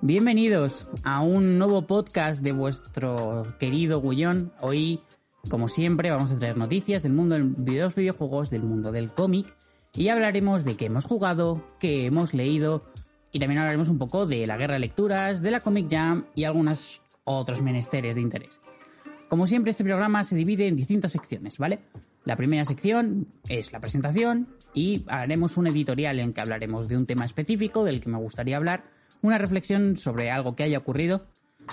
Bienvenidos a un nuevo podcast de vuestro querido Gullón. Hoy, como siempre, vamos a traer noticias del mundo de los videojuegos, del mundo del cómic y hablaremos de qué hemos jugado, qué hemos leído y también hablaremos un poco de la guerra de lecturas, de la Comic Jam y algunos otros menesteres de interés. Como siempre, este programa se divide en distintas secciones, ¿vale? La primera sección es la presentación y haremos un editorial en que hablaremos de un tema específico del que me gustaría hablar una reflexión sobre algo que haya ocurrido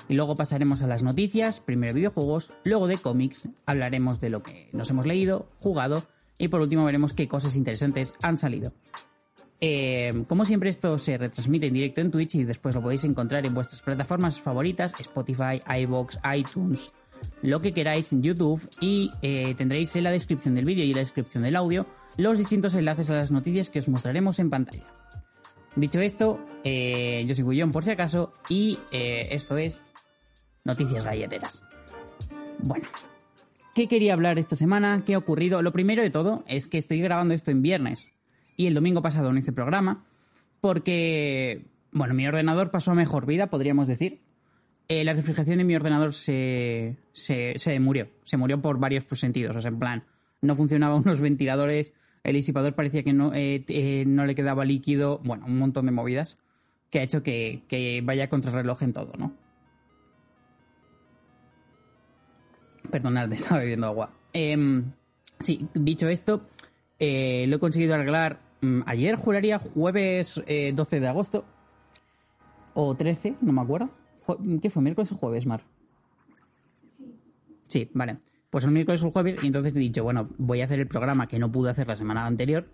y luego pasaremos a las noticias, primero videojuegos, luego de cómics, hablaremos de lo que nos hemos leído, jugado y por último veremos qué cosas interesantes han salido. Eh, como siempre esto se retransmite en directo en Twitch y después lo podéis encontrar en vuestras plataformas favoritas, Spotify, iVoox, iTunes, lo que queráis en YouTube y eh, tendréis en la descripción del vídeo y en la descripción del audio los distintos enlaces a las noticias que os mostraremos en pantalla. Dicho esto, eh, yo soy Gullón por si acaso y eh, esto es Noticias Galleteras. Bueno, ¿qué quería hablar esta semana? ¿Qué ha ocurrido? Lo primero de todo es que estoy grabando esto en viernes y el domingo pasado no hice programa porque, bueno, mi ordenador pasó a mejor vida, podríamos decir. Eh, la refrigeración de mi ordenador se, se, se murió, se murió por varios sentidos, o sea, en plan, no funcionaban unos ventiladores el disipador parecía que no, eh, eh, no le quedaba líquido, bueno, un montón de movidas que ha hecho que, vaya contra reloj en todo, ¿no? Perdonad, estaba bebiendo agua. Em, sí, dicho esto, eh, lo he conseguido arreglar mm, ayer, juraría, jueves 12 de agosto. O 13, no me acuerdo. ¿Qué fue? ¿Miércoles o jueves, Mar? Sí. Sí, vale pues el miércoles o el jueves, y entonces he dicho, bueno, voy a hacer el programa que no pude hacer la semana anterior.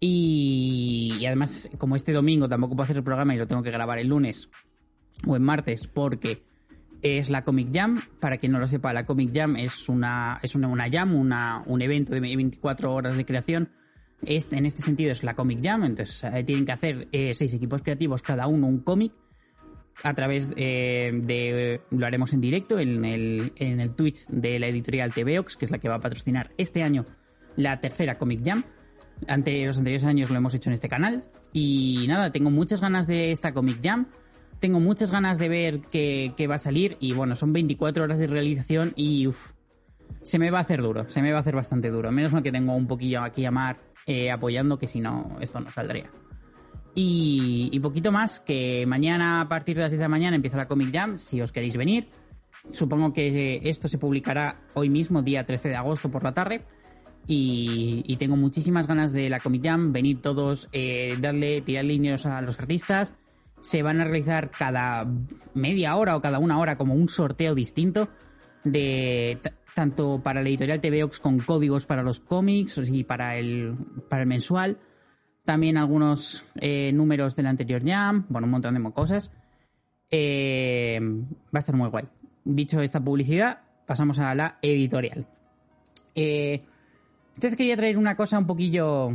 Y, además, como este domingo tampoco puedo hacer el programa y lo tengo que grabar el lunes o en martes, porque es la Comic Jam. Para quien no lo sepa, la Comic Jam es una, es una, jam, una, un evento de 24 horas de creación. Este, en este sentido es la Comic Jam, entonces eh, tienen que hacer eh, seis equipos creativos, cada uno un cómic a través eh, de. Lo haremos en directo en el, en el Twitch de la editorial TVOX, que es la que va a patrocinar este año la tercera Comic Jam. Ante los anteriores años lo hemos hecho en este canal. Y nada, tengo muchas ganas de esta Comic Jam. Tengo muchas ganas de ver qué, va a salir. Y bueno, son 24 horas de realización y uff. Se me va a hacer duro, se me va a hacer bastante duro. Menos mal que tengo un poquillo aquí a Mar eh, apoyando, que si no, esto no saldría. Y, poquito más, que mañana a partir de las 10 de la mañana empieza la Comic Jam, si os queréis venir. Supongo que esto se publicará hoy mismo, día 13 de agosto por la tarde. Y, tengo muchísimas ganas de la Comic Jam. Venid todos, eh, darle, tirar líneas a los artistas. Se van a realizar cada media hora o cada una hora como un sorteo distinto de tanto para la editorial TVOX con códigos para los cómics y para el, para el mensual también algunos eh, números del anterior Jam, bueno, un montón de cosas. Eh, va a estar muy guay. Dicho esta publicidad, pasamos a la editorial. Eh, entonces quería traer una cosa un poquillo...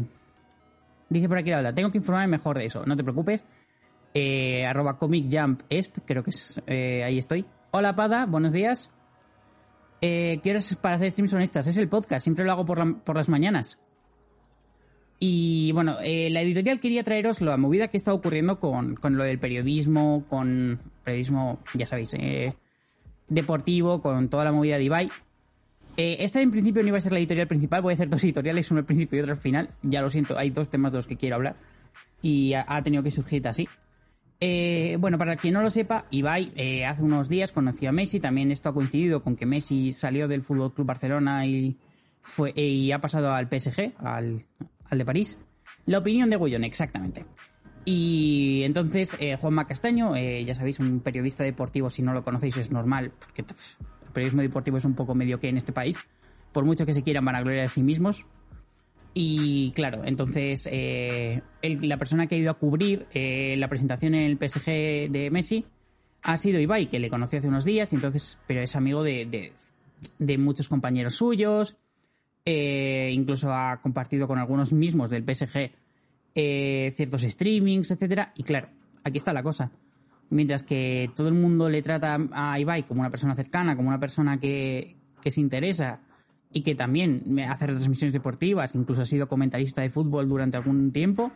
Dice por aquí la verdad, tengo que informarme mejor de eso, no te preocupes. Eh, arroba Comic Jump creo que es, ahí estoy. Hola Pada, buenos días. Eh, ¿Qué para hacer streams honestas? Es el podcast, siempre lo hago por, por las mañanas. Y bueno, eh, la editorial quería traeros la movida que está ocurriendo con, lo del periodismo, con periodismo, ya sabéis, eh, deportivo, con toda la movida de Ibai. Eh, esta en principio no iba a ser la editorial principal, voy a hacer dos editoriales, uno al principio y otro al final. Ya lo siento, hay dos temas de los que quiero hablar. Y ha, tenido que surgir así. bueno, para quien no lo sepa, Ibai hace unos días conoció a Messi, también esto ha coincidido con que Messi salió del Fútbol Club Barcelona y fue y ha pasado al PSG, al, al de París. La opinión de Gullón, exactamente. Y entonces eh, Juanma Castaño, eh, ya sabéis, un periodista deportivo, si no lo conocéis es normal, porque el periodismo deportivo es un poco medio que en este país, por mucho que se quieran vanagloriar a sí mismos. Y claro, entonces eh, la persona que ha ido a cubrir eh, la presentación en el PSG de Messi ha sido Ibai, que le conoció hace unos días, y entonces, pero es amigo de, muchos compañeros suyos, eh, incluso ha compartido con algunos mismos del PSG ciertos streamings, etcétera. Y claro, aquí está la cosa. Mientras que todo el mundo le trata a Ibai como una persona cercana, como una persona que, que se interesa y que también hace retransmisiones deportivas, incluso ha sido comentarista de fútbol durante algún tiempo.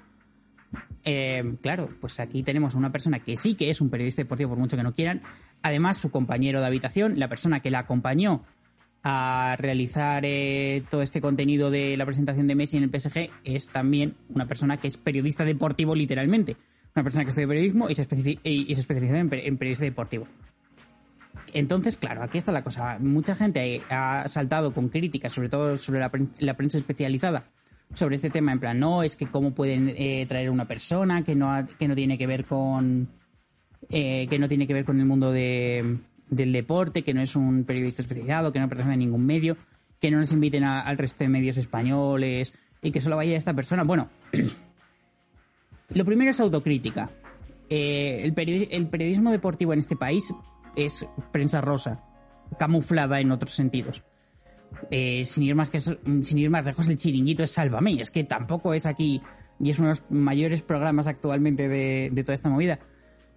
Eh, claro, pues aquí tenemos a una persona que sí que es un periodista deportivo, por mucho que no quieran. Además, su compañero de habitación, la persona que la acompañó a realizar eh, todo este contenido de la presentación de Messi en el PSG, es también una persona que es periodista deportivo literalmente. Una persona que estudia periodismo y se, especializa en periodista deportivo. Entonces, claro, aquí está la cosa. Mucha gente ha saltado con críticas, sobre todo sobre la, prensa especializada, sobre este tema, en plan, no, es que cómo pueden eh, traer una persona que no, que no tiene que ver con. Eh, que no tiene que ver con el mundo del deporte, que no es un periodista especializado, que no pertenece a ningún medio, que no nos inviten al resto de medios españoles y que solo vaya esta persona. Bueno, lo primero es autocrítica. Eh, el, periodismo deportivo en este país es prensa rosa, camuflada en otros sentidos. Eh, sin, ir más que, sin ir más lejos, el chiringuito es Sálvame. Es que tampoco es aquí, y es uno de los mayores programas actualmente de, toda esta movida.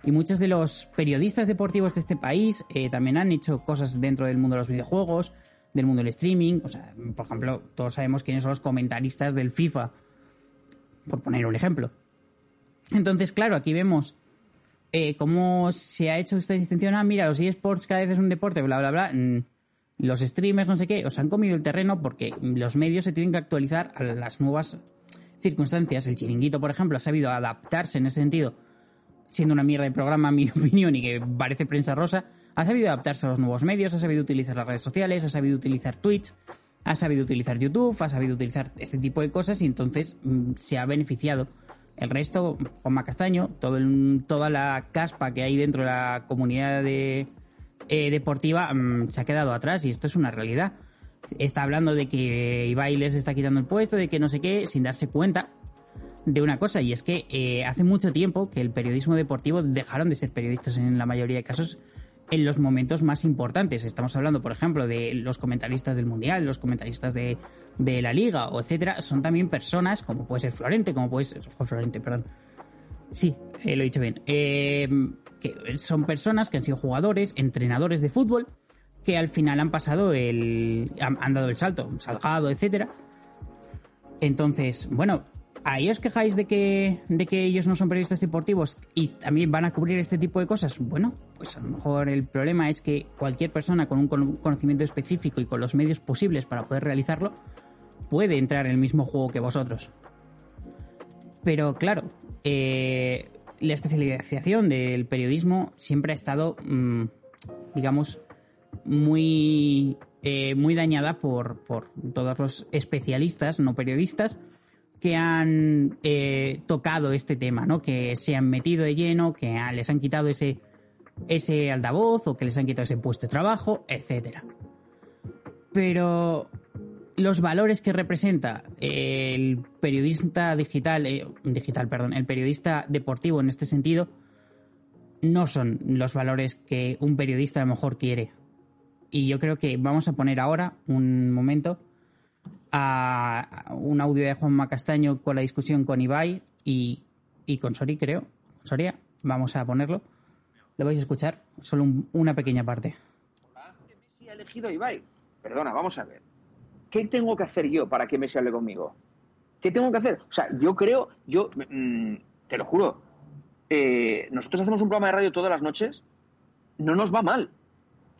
Y muchos de los periodistas deportivos de este país eh, también han hecho cosas dentro del mundo de los videojuegos, del mundo del streaming. O sea, por ejemplo, todos sabemos quiénes son los comentaristas del FIFA, por poner un ejemplo. Entonces, claro, aquí vemos eh, cómo se ha hecho esta distinción. Ah, mira, los eSports cada vez es un deporte, bla, bla, bla. Mm, los streamers, no sé qué, os han comido el terreno porque los medios se tienen que actualizar a las nuevas circunstancias. El chiringuito, por ejemplo, ha sabido adaptarse en ese sentido, siendo una mierda de programa, a mi opinión, y que parece prensa rosa. Ha sabido adaptarse a los nuevos medios, ha sabido utilizar las redes sociales, ha sabido utilizar Twitch, ha sabido utilizar YouTube, ha sabido utilizar este tipo de cosas y entonces mm, se ha beneficiado el resto, Juanma Castaño, todo toda la caspa que hay dentro de la comunidad de, eh, deportiva mm, se ha quedado atrás y esto es una realidad. Está hablando de que Ibai les está quitando el puesto, de que no sé qué, sin darse cuenta de una cosa, y es que eh, hace mucho tiempo que el periodismo deportivo dejaron de ser periodistas en la mayoría de casos en los momentos más importantes. Estamos hablando, por ejemplo, de los comentaristas del Mundial, los comentaristas de, la Liga, o etcétera. Son también personas, como puede ser Florente, como puede ser... Florente, perdón. Sí, eh, lo he dicho bien. Eh, que son personas que han sido jugadores, entrenadores de fútbol, que al final han pasado el... han, dado el salto, salgado, etcétera. Entonces, bueno, ¿Ahí os quejáis de que, de que ellos no son periodistas deportivos y también van a cubrir este tipo de cosas? Bueno, pues a lo mejor el problema es que cualquier persona con un conocimiento específico y con los medios posibles para poder realizarlo puede entrar en el mismo juego que vosotros. Pero claro, eh, la especialización del periodismo siempre ha estado, mm, digamos, muy, eh, muy dañada por, por todos los especialistas, no periodistas, que han eh, tocado este tema, ¿no? Que se han metido de lleno, que les han quitado ese, ese altavoz o que les han quitado ese puesto de trabajo, etcétera. Pero los valores que representa el periodista digital, eh, digital, perdón, el periodista deportivo en este sentido, no son los valores que un periodista a lo mejor quiere. Y yo creo que vamos a poner ahora un momento a un audio de Juanma Castaño con la discusión con Ibai y, con Sori, creo. Soria, vamos a ponerlo. Lo vais a escuchar, solo una pequeña parte. Messi ha elegido Ibai. Perdona, vamos a ver. ¿Qué tengo que hacer yo para que Messi hable conmigo? ¿Qué tengo que hacer? O sea, yo creo, yo, mm, te lo juro, eh, nosotros hacemos un programa de radio todas las noches, no nos va mal.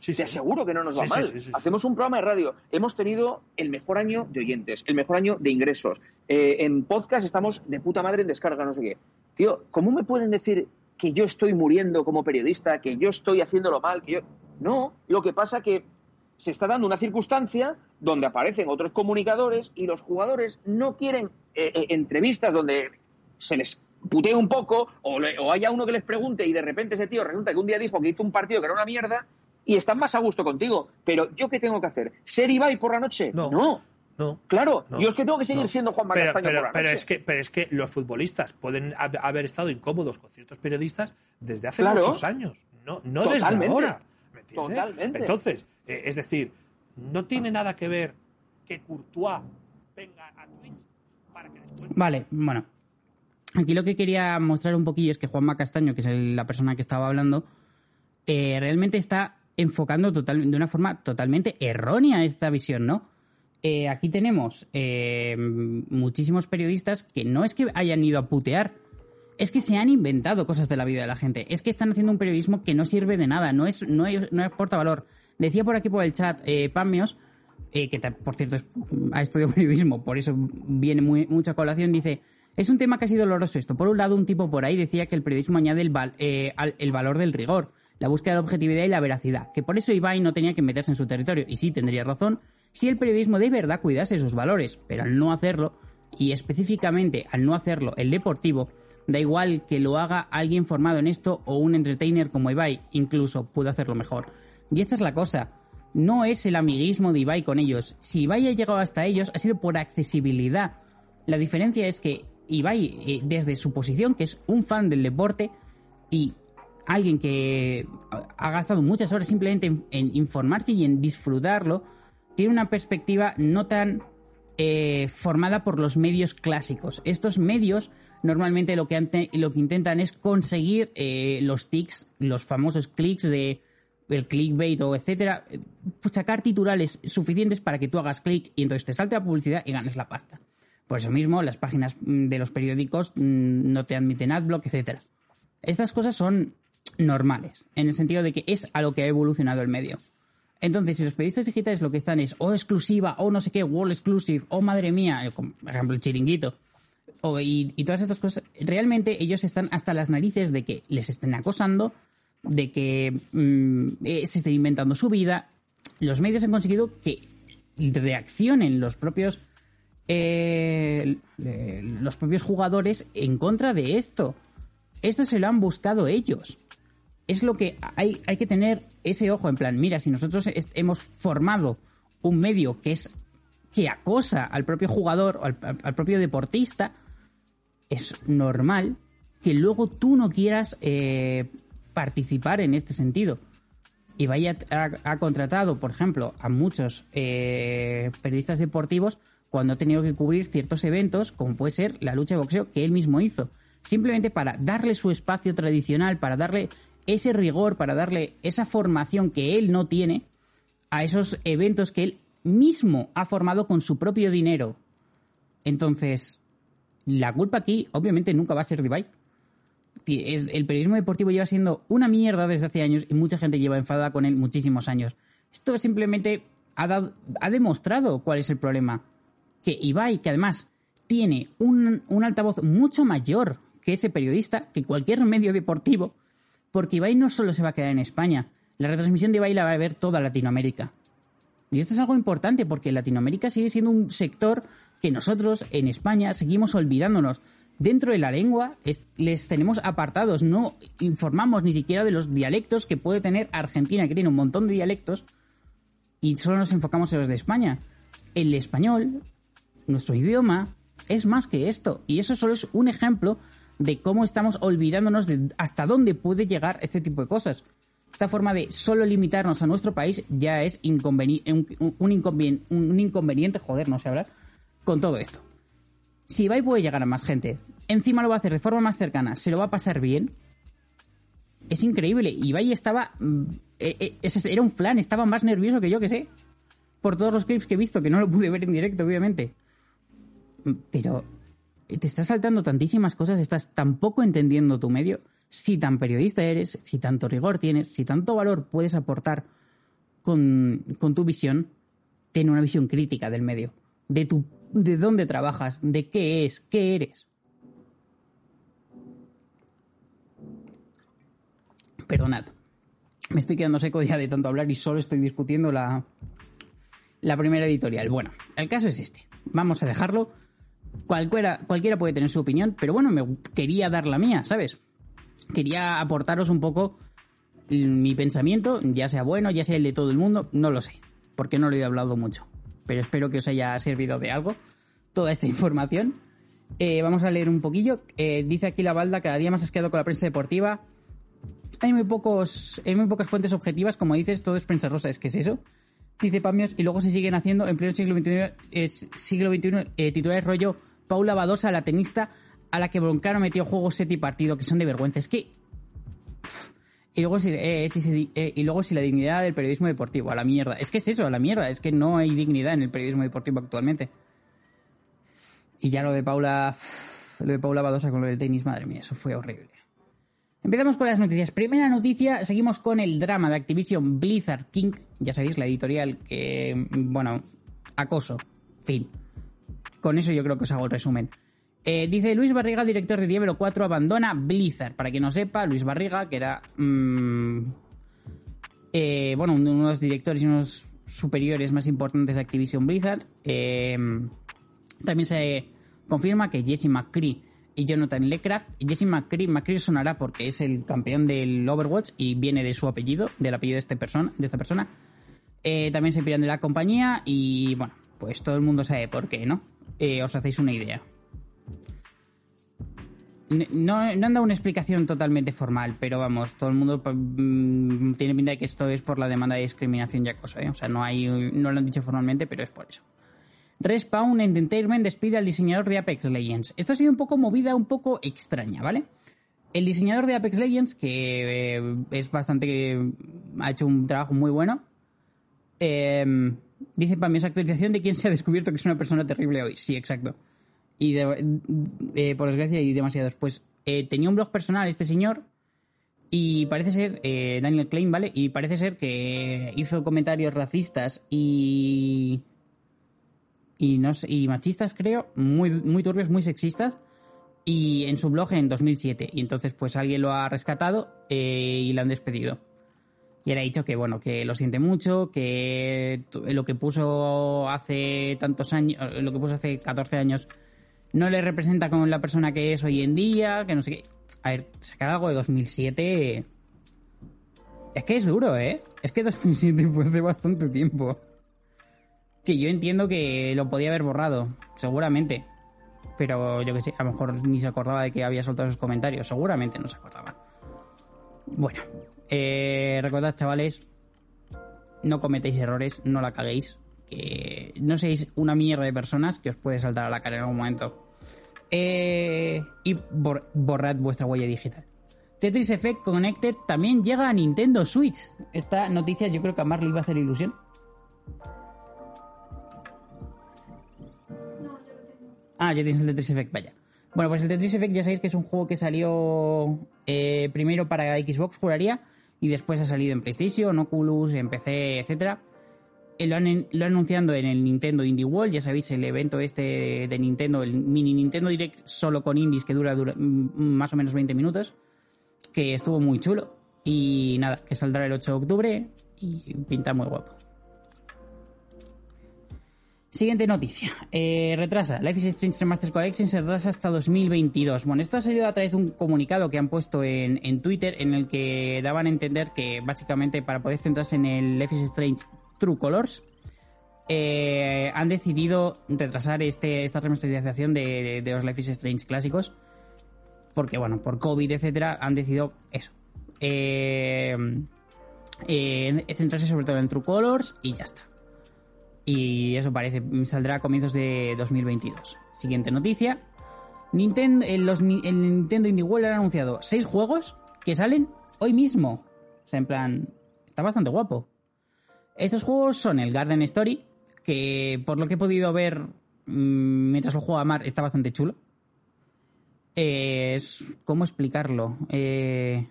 Te aseguro que no nos va mal. Hacemos un programa de radio. Hemos tenido el mejor año de oyentes, el mejor año de ingresos. Eh, en podcast estamos de puta madre en descarga, no sé qué. Tío, ¿cómo me pueden decir que yo estoy muriendo como periodista, que yo estoy haciéndolo mal? Que yo... No, lo que pasa que se está dando una circunstancia donde aparecen otros comunicadores y los jugadores no quieren eh, eh, entrevistas donde se les putee un poco o, o, haya uno que les pregunte y de repente ese tío resulta que un día dijo que hizo un partido que era una mierda y están más a gusto contigo. Pero ¿yo qué tengo que hacer? ¿Ser Ibai por la noche? No. No. Claro, no, yo es que tengo que seguir no. siendo Juan pero, Castaño pero, por la pero noche. es que, pero es que los futbolistas pueden hab- haber estado incómodos con ciertos periodistas desde hace Claro. muchos años, no, no desde ahora. ¿me entiendes? Totalmente. Entonces, eh, es decir, no tiene nada que ver que Courtois venga a Twitch para que después Vale, bueno. Aquí lo que quería mostrar un poquillo es que Juanma Castaño, que es el- la persona que estaba hablando, eh, realmente está enfocando de una forma totalmente errónea esta visión, ¿no? Eh, aquí tenemos eh, muchísimos periodistas que no es que hayan ido a putear, es que se han inventado cosas de la vida de la gente. Es que están haciendo un periodismo que no sirve de nada, no, es, no, no valor. Decía por aquí por el chat eh, eh, que por cierto ha estudiado periodismo, por eso viene muy, mucha colación, dice, es un tema casi doloroso esto. Por un lado, un tipo por ahí decía que el periodismo añade al- el valor del rigor, la búsqueda de objetividad y la veracidad, que por eso Ibai no tenía que meterse en su territorio. Y sí, tendría razón, si el periodismo de verdad cuidase sus valores, pero al no hacerlo, y específicamente al no hacerlo el deportivo, da igual que lo haga alguien formado en esto o un entertainer como Ibai, incluso puede hacerlo mejor. Y esta es la cosa, no es el amiguismo de Ibai con ellos. Si Ibai ha llegado hasta ellos ha sido por accesibilidad. La diferencia es que Ibai, eh, desde su posición, que es un fan del deporte y alguien que ha gastado muchas horas simplemente en, informarse y en disfrutarlo, tiene una perspectiva no tan eh, formada por los medios clásicos. Estos medios normalmente lo que, lo que intentan es conseguir eh, los tics, los famosos clics de el clickbait o etcétera, eh, sacar titulares suficientes para que tú hagas clic y entonces te salte la publicidad y ganes la pasta. Por eso mismo, las páginas mm, de los periódicos mm, no te admiten adblock, etcétera. Estas cosas son normales, en el sentido de que es a lo que ha evolucionado el medio. Entonces, si los periodistas digitales lo que están es o exclusiva, o no sé qué, world exclusive, o madre mía, eh, por ejemplo el chiringuito, o- y, todas estas cosas, realmente ellos están hasta las narices de que les estén acosando, de que mm, eh, se estén inventando su vida. Los medios han conseguido que reaccionen los propios eh, los propios jugadores en contra de esto. Esto se lo han buscado ellos. Es lo que hay, hay que tener ese ojo en plan, mira, si nosotros hemos formado un medio que es que acosa al propio jugador o al propio deportista, es normal que luego tú no quieras eh, participar en este sentido. Y vaya ha, ha contratado, por ejemplo, a muchos eh, periodistas deportivos cuando ha tenido que cubrir ciertos eventos, como puede ser la lucha de boxeo que él mismo hizo. Simplemente para darle su espacio tradicional, para darle ese rigor, para darle esa formación que él no tiene a esos eventos que él mismo ha formado con su propio dinero. Entonces, la culpa aquí, obviamente, nunca va a ser de Ibai. El periodismo deportivo lleva siendo una mierda desde hace años y mucha gente lleva enfadada con él muchísimos años. Esto simplemente ha, dado- ha demostrado cuál es el problema. Que Ibai, que además tiene un, un altavoz mucho mayor que ese periodista, que cualquier medio deportivo, porque Ibai no solo se va a quedar en España, la retransmisión de Ibai la va a ver toda Latinoamérica. Y esto es algo importante porque Latinoamérica sigue siendo un sector que nosotros en España seguimos olvidándonos. Dentro de la lengua es- les tenemos apartados, no informamos ni siquiera de los dialectos que puede tener Argentina, que tiene un montón de dialectos, y solo nos enfocamos en los de España. El español, nuestro idioma, es más que esto. Y eso solo es un ejemplo de cómo estamos olvidándonos de hasta dónde puede llegar este tipo de cosas. Esta forma de solo limitarnos a nuestro país ya es un, un un inconveniente, joder, no sé hablar, con todo esto. Si Ibai puede llegar a más gente, encima lo va a hacer de forma más cercana, se lo va a pasar bien, es increíble. Ibai estaba... eh, era un flan, estaba más nervioso que yo, que sé. Por todos los clips que he visto, que no lo pude ver en directo, obviamente. Pero te estás saltando tantísimas cosas, estás tan poco entendiendo tu medio. Si tan periodista eres, si tanto rigor tienes, si tanto valor puedes aportar con, con tu visión, ten una visión crítica del medio. De, tu, de dónde trabajas, de qué es, qué eres. Perdonad. Me estoy quedando seco ya de tanto hablar y solo estoy discutiendo la, la primera editorial. Bueno, el caso es este. Vamos a dejarlo. Cualquiera, cualquiera puede tener su opinión, pero bueno, me quería dar la mía, ¿sabes? Quería aportaros un poco mi pensamiento, ya sea bueno, ya sea el de todo el mundo, no lo sé, porque no lo he hablado mucho. pero espero que os haya servido de algo toda esta información. Eh, vamos a leer un poquillo. Eh, dice aquí la balda, cada día más has quedado con la prensa deportiva. Hay muy pocos, hay muy pocas fuentes objetivas, como dices, todo es prensa rosa, es que es eso. Dice Pamios, y luego se siguen haciendo en pleno siglo XXI, eh, siglo XXI eh, titulares rollo Paula Badosa, la tenista, a la que Broncano metió juegos set y partido, que son de vergüenza. Es que y luego, si, eh, si se- eh, y luego si la dignidad del periodismo deportivo, a la mierda. Es que es eso, a la mierda. Es que no hay dignidad en el periodismo deportivo actualmente. Y ya lo de Paula, lo de Paula Badosa con lo del tenis, madre mía, eso fue horrible. Empezamos con las noticias. Primera noticia, seguimos con el drama de Activision Blizzard King. Ya sabéis, la editorial que, bueno, acoso. Fin. Con eso yo creo que os hago el resumen. Eh, dice Luis Barriga, director de Diablo 4, abandona Blizzard. Para quien no sepa, Luis Barriga, que era mm, eh, bueno, uno de los directores y unos superiores más importantes de Activision Blizzard, eh, también se confirma que Jesse McCree y Jonathan Lecraft, Jesse McCree, McCree sonará porque es el campeón del Overwatch y viene de su apellido, del apellido de, este esta persona, eh, también se piran de la compañía y bueno, pues todo el mundo sabe por qué, ¿no? Eh, os hacéis una idea. No, no han dado una explicación totalmente formal, pero vamos, todo el mundo mm, tiene pinta de que esto es por la demanda de discriminación y acoso, ¿eh? O sea, no, hay, no lo han dicho formalmente, pero es por eso. Respawn Entertainment despide al diseñador de Apex Legends. Esto ha sido un poco movida, un poco extraña, ¿vale? El diseñador de Apex Legends, que eh, es bastante. ha hecho un trabajo muy bueno, eh, dice para mí esa actualización de quién se ha descubierto que es una persona terrible hoy. Sí, exacto. Y eh, por desgracia, y demasiados. Pues eh, tenía un blog personal este señor. Y parece ser, Daniel Klein, ¿vale? Y parece ser que hizo comentarios racistas y. y, no y machistas, creo, muy, muy turbios, muy sexistas. Y en su blog en 2007. Y entonces, pues alguien lo ha rescatado eh, y lo han despedido. Y él ha dicho que, bueno, que lo siente mucho, que lo que puso hace tantos años, eh, lo que puso hace 14 años, no le representa como la persona que es hoy en día, que no sé qué. A ver, sacar algo de 2007... Es que es duro, ¿eh? Es que 2007 fue hace bastante tiempo. Que yo entiendo que lo podía haber borrado, seguramente. Pero yo que sé, a lo mejor ni se acordaba de que había soltado esos comentarios. Seguramente no se acordaba. Bueno, eh, recordad, chavales, no cometéis errores, no la caguéis. Que no seáis una mierda de personas que os puede saltar a la cara en algún momento. Eh, y bor- borrad vuestra huella digital. Tetris Effect Connected también llega a Nintendo Switch. Esta noticia yo creo que a Mar le iba a hacer ilusión. Ah, ya tienes el Tetris Effect, vaya. Bueno, pues el Tetris Effect ya sabéis que es un juego que salió eh, primero para Xbox, juraría, y después ha salido en PlayStation, Oculus, en PC, etcétera. Eh, Lo han, lo han anunciado en el Nintendo Indie World, ya sabéis, el evento este de Nintendo, el mini Nintendo Direct solo con indies que dura, dura mm, más o menos 20 minutos, que estuvo muy chulo. Y nada, que saldrá el 8 de octubre y pinta muy guapo. Siguiente noticia. Eh, retrasa. Life is Strange Remastered Collection se retrasa hasta 2022. Bueno, esto ha salido a través de un comunicado que han puesto en, Twitter en el que daban a entender que básicamente para poder centrarse en el Life is Strange True Colors eh, han decidido retrasar este, esta remasterización de, de los Life is Strange clásicos porque, bueno, por COVID, etcétera, han decidido eso. Eh, eh, centrarse sobre todo en True Colors y ya está. Y eso parece, saldrá a comienzos de 2022. Siguiente noticia. Nintendo, ni- el Nintendo Indie World han anunciado seis juegos que salen hoy mismo. O sea, en plan, está bastante guapo. Estos juegos son el Garden Story, que por lo que he podido ver mm, mientras lo juego a Mar, está bastante chulo. Eh, es, ¿Cómo explicarlo? Eh,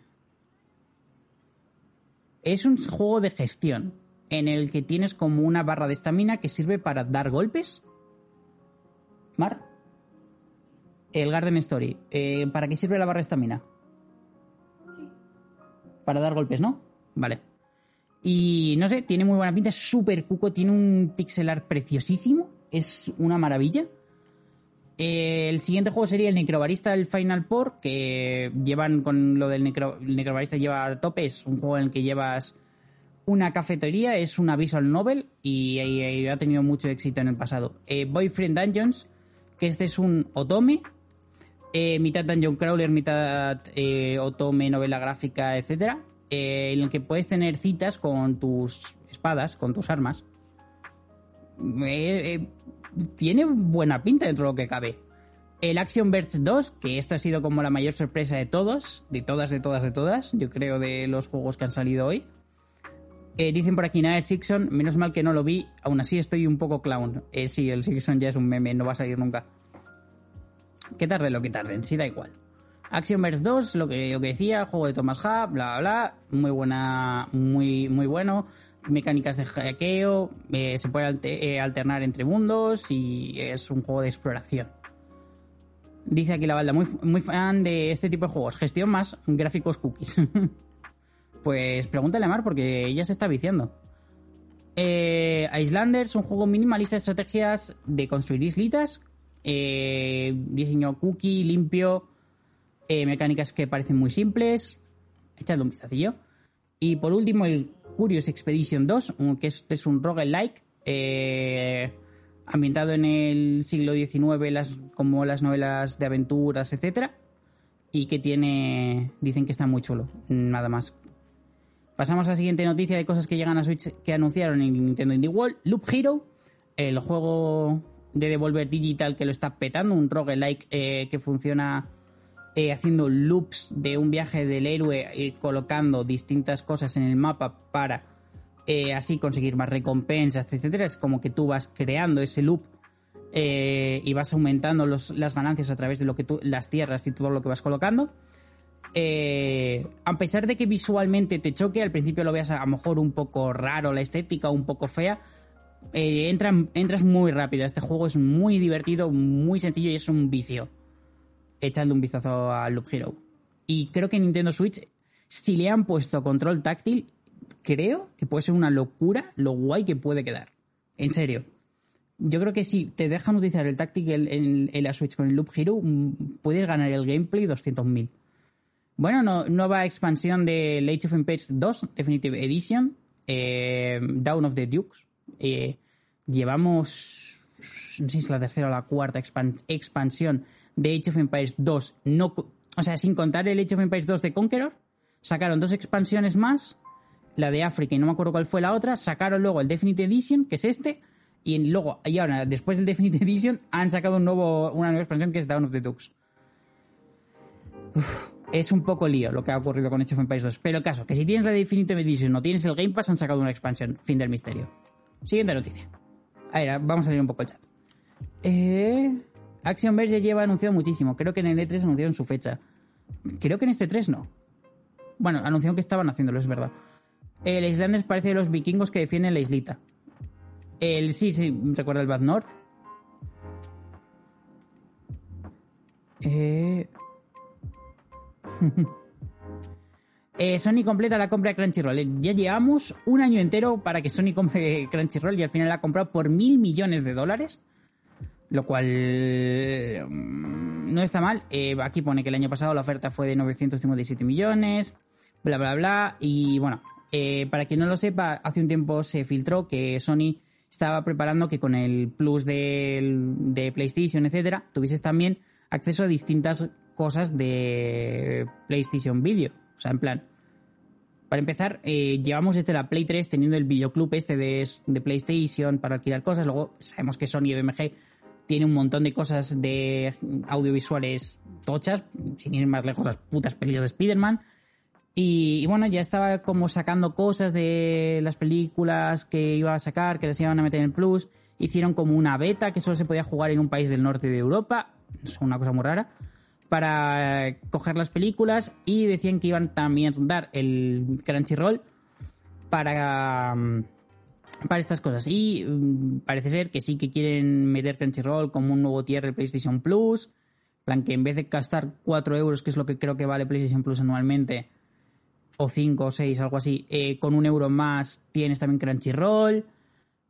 es un juego de gestión en el que tienes como una barra de estamina que sirve para dar golpes. Mar. El Garden Story. Eh, ¿Para qué sirve la barra de estamina? Para dar golpes, ¿no? Vale. Y no sé, tiene muy buena pinta, es súper cuco, tiene un pixelar preciosísimo, es una maravilla. Eh, el siguiente juego sería el Necrobarista, el Final Por, que llevan con lo del Necro, el Necrobarista lleva a tope, es un juego en el que llevas una cafetería, es una visual novel y, y- y ha tenido mucho éxito en el pasado. Eh, Boyfriend Dungeons, que este es un otome, eh, mitad dungeon crawler, mitad eh, otome, novela gráfica, etcétera, eh, en el que puedes tener citas con tus espadas, con tus armas. Tiene buena pinta dentro de lo que cabe. El Action Verge 2, que esto ha sido como la mayor sorpresa de todos, de todas, de todas, de todas, yo creo de los juegos que han salido hoy. Eh, dicen por aquí nada de Sixon, menos mal que no lo vi, aún así estoy un poco clown. Eh, sí, el Sixon ya es un meme, no va a salir nunca. Que tarde lo que tarden, sí da igual. Action Verge 2, lo que, lo que decía, juego de Thomas Hub, bla bla bla, muy buena, muy, muy bueno. Mecánicas de hackeo, eh, se puede eh, alternar entre mundos y es un juego de exploración. Dice aquí la balda, muy, muy fan de este tipo de juegos. Gestión más gráficos cookies. pues pregúntale a Mar porque ella se está viciando. Eh, Islanders, un juego minimalista de estrategias de construir islitas. Eh, diseño cookie, limpio. eh, mecánicas que parecen muy simples. Echadle un vistacillo. Y por último, el Curious Expedition 2, un- que es un roguelike. Eh, ambientado en el siglo XIX, como las novelas de aventuras, etcétera, y que tiene, dicen que está muy chulo, nada más. Pasamos a la siguiente noticia de cosas que llegan a Switch que anunciaron en Nintendo Indie World. Loop Hero, el juego de Devolver Digital que lo está petando, un roguelike eh, que funciona eh, haciendo loops de un viaje del héroe y colocando distintas cosas en el mapa para eh, así conseguir más recompensas, etcétera. Es como que tú vas creando ese loop eh, y vas aumentando las ganancias a través de lo que tú, las tierras y todo lo que vas colocando. Eh, a pesar de que visualmente te choque, al principio lo veas a, lo mejor un poco raro la estética, un poco fea, eh, entra- entras muy rápido. Este juego es muy divertido, muy sencillo y es un vicio. Echando un vistazo a Loop Hero. Y creo que Nintendo Switch, si le han puesto control táctil, creo que puede ser una locura lo guay que puede quedar. En serio. Yo creo que si te dejan utilizar el táctil en, en- en la Switch con el Loop Hero, mm, puedes ganar el gameplay 200.000. Bueno, no- nueva expansión de Age of Empires 2 Definitive Edition, eh, Down of the Dukes. Eh, llevamos, no sé si es la tercera o la cuarta expan- expansión de Age of Empires 2, no, o sea, sin contar el Age of Empires 2 de Conqueror, sacaron dos expansiones más, la de África y no me acuerdo cuál fue la otra, sacaron luego el Definitive Edition, que es este, y luego, y ahora, después del Definitive Edition, han sacado un nuevo, una nueva expansión que es Down of the Dukes. Es un poco lío lo que ha ocurrido con Age of Empires 2. Pero el caso, que si tienes la Definitive Edition o tienes el Game Pass, han sacado una expansión. Fin del misterio. Siguiente noticia. A ver, vamos a leer un poco el chat. Eh, Action Verge ya lleva anunciado muchísimo. Creo que en el E3 anunciaron su fecha. Creo que en este 3 no. Bueno, anunciaron que estaban haciéndolo, es verdad. El Islanders parece de los vikingos que defienden la islita. El sí, sí, recuerda el Bad North. Eh, Eh, Sony completa la compra de Crunchyroll. Eh, Ya llevamos un año entero para que Sony compre Crunchyroll y al final la ha comprado por mil millones de dólares. Lo cual mm, no está mal. Eh, aquí pone que el año pasado la oferta fue de 957 millones, bla, bla, bla. Y bueno, para quien no lo sepa, hace un tiempo se filtró que Sony estaba preparando que con el plus del- de PlayStation, etcétera, tuvieses también acceso a distintas cosas de PlayStation Video. O sea, en plan, para empezar, eh, llevamos desde la Play 3 teniendo el videoclub este de, PlayStation para alquilar cosas. Luego sabemos que Sony BMG tiene un montón de cosas de audiovisuales tochas, sin ir más lejos, las putas películas de Spider-Man. Y, bueno, ya estaba como sacando cosas de las películas que iba a sacar, que les iban a meter en Plus. Hicieron como una beta que solo se podía jugar en un país del norte de Europa. Es una cosa muy rara. Para coger las películas y decían que iban también a dar el Crunchyroll para, mm, para estas cosas. Y mm, parece ser que sí que quieren meter Crunchyroll como un nuevo tier de PlayStation Plus. Plan que en vez de gastar 4 euros, que es lo que creo que vale PlayStation Plus anualmente, o 5 o 6, algo así, eh, con un euro más tienes también Crunchyroll.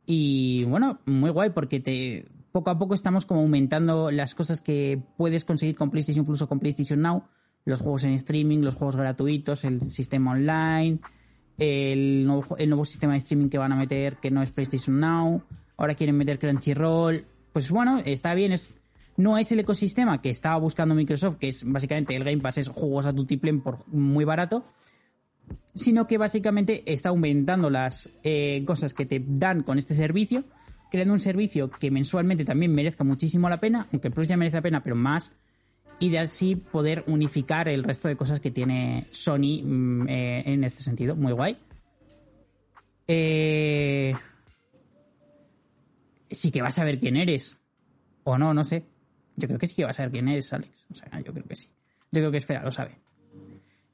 Y bueno, muy guay porque te poco a poco estamos como aumentando las cosas que puedes conseguir con PlayStation Plus o con PlayStation Now. Los juegos en streaming, los juegos gratuitos, el sistema online, el nuevo, sistema de streaming que van a meter, que no es PlayStation Now, ahora quieren meter Crunchyroll, pues bueno, está bien, es no es el ecosistema que estaba buscando Microsoft, que es básicamente el Game Pass es juegos a tutiplen por muy barato, sino que básicamente está aumentando las eh, cosas que te dan con este servicio, creando un servicio que mensualmente también merezca muchísimo la pena, aunque Plus ya merece la pena, pero más, y de así poder unificar el resto de cosas que tiene Sony mm, eh, en este sentido. Muy guay. Eh... Sí que vas a ver quién eres. O no, no sé. Yo creo que sí que vas a ver quién eres, Alex. O sea, yo creo que sí. Yo creo que espera, lo sabe.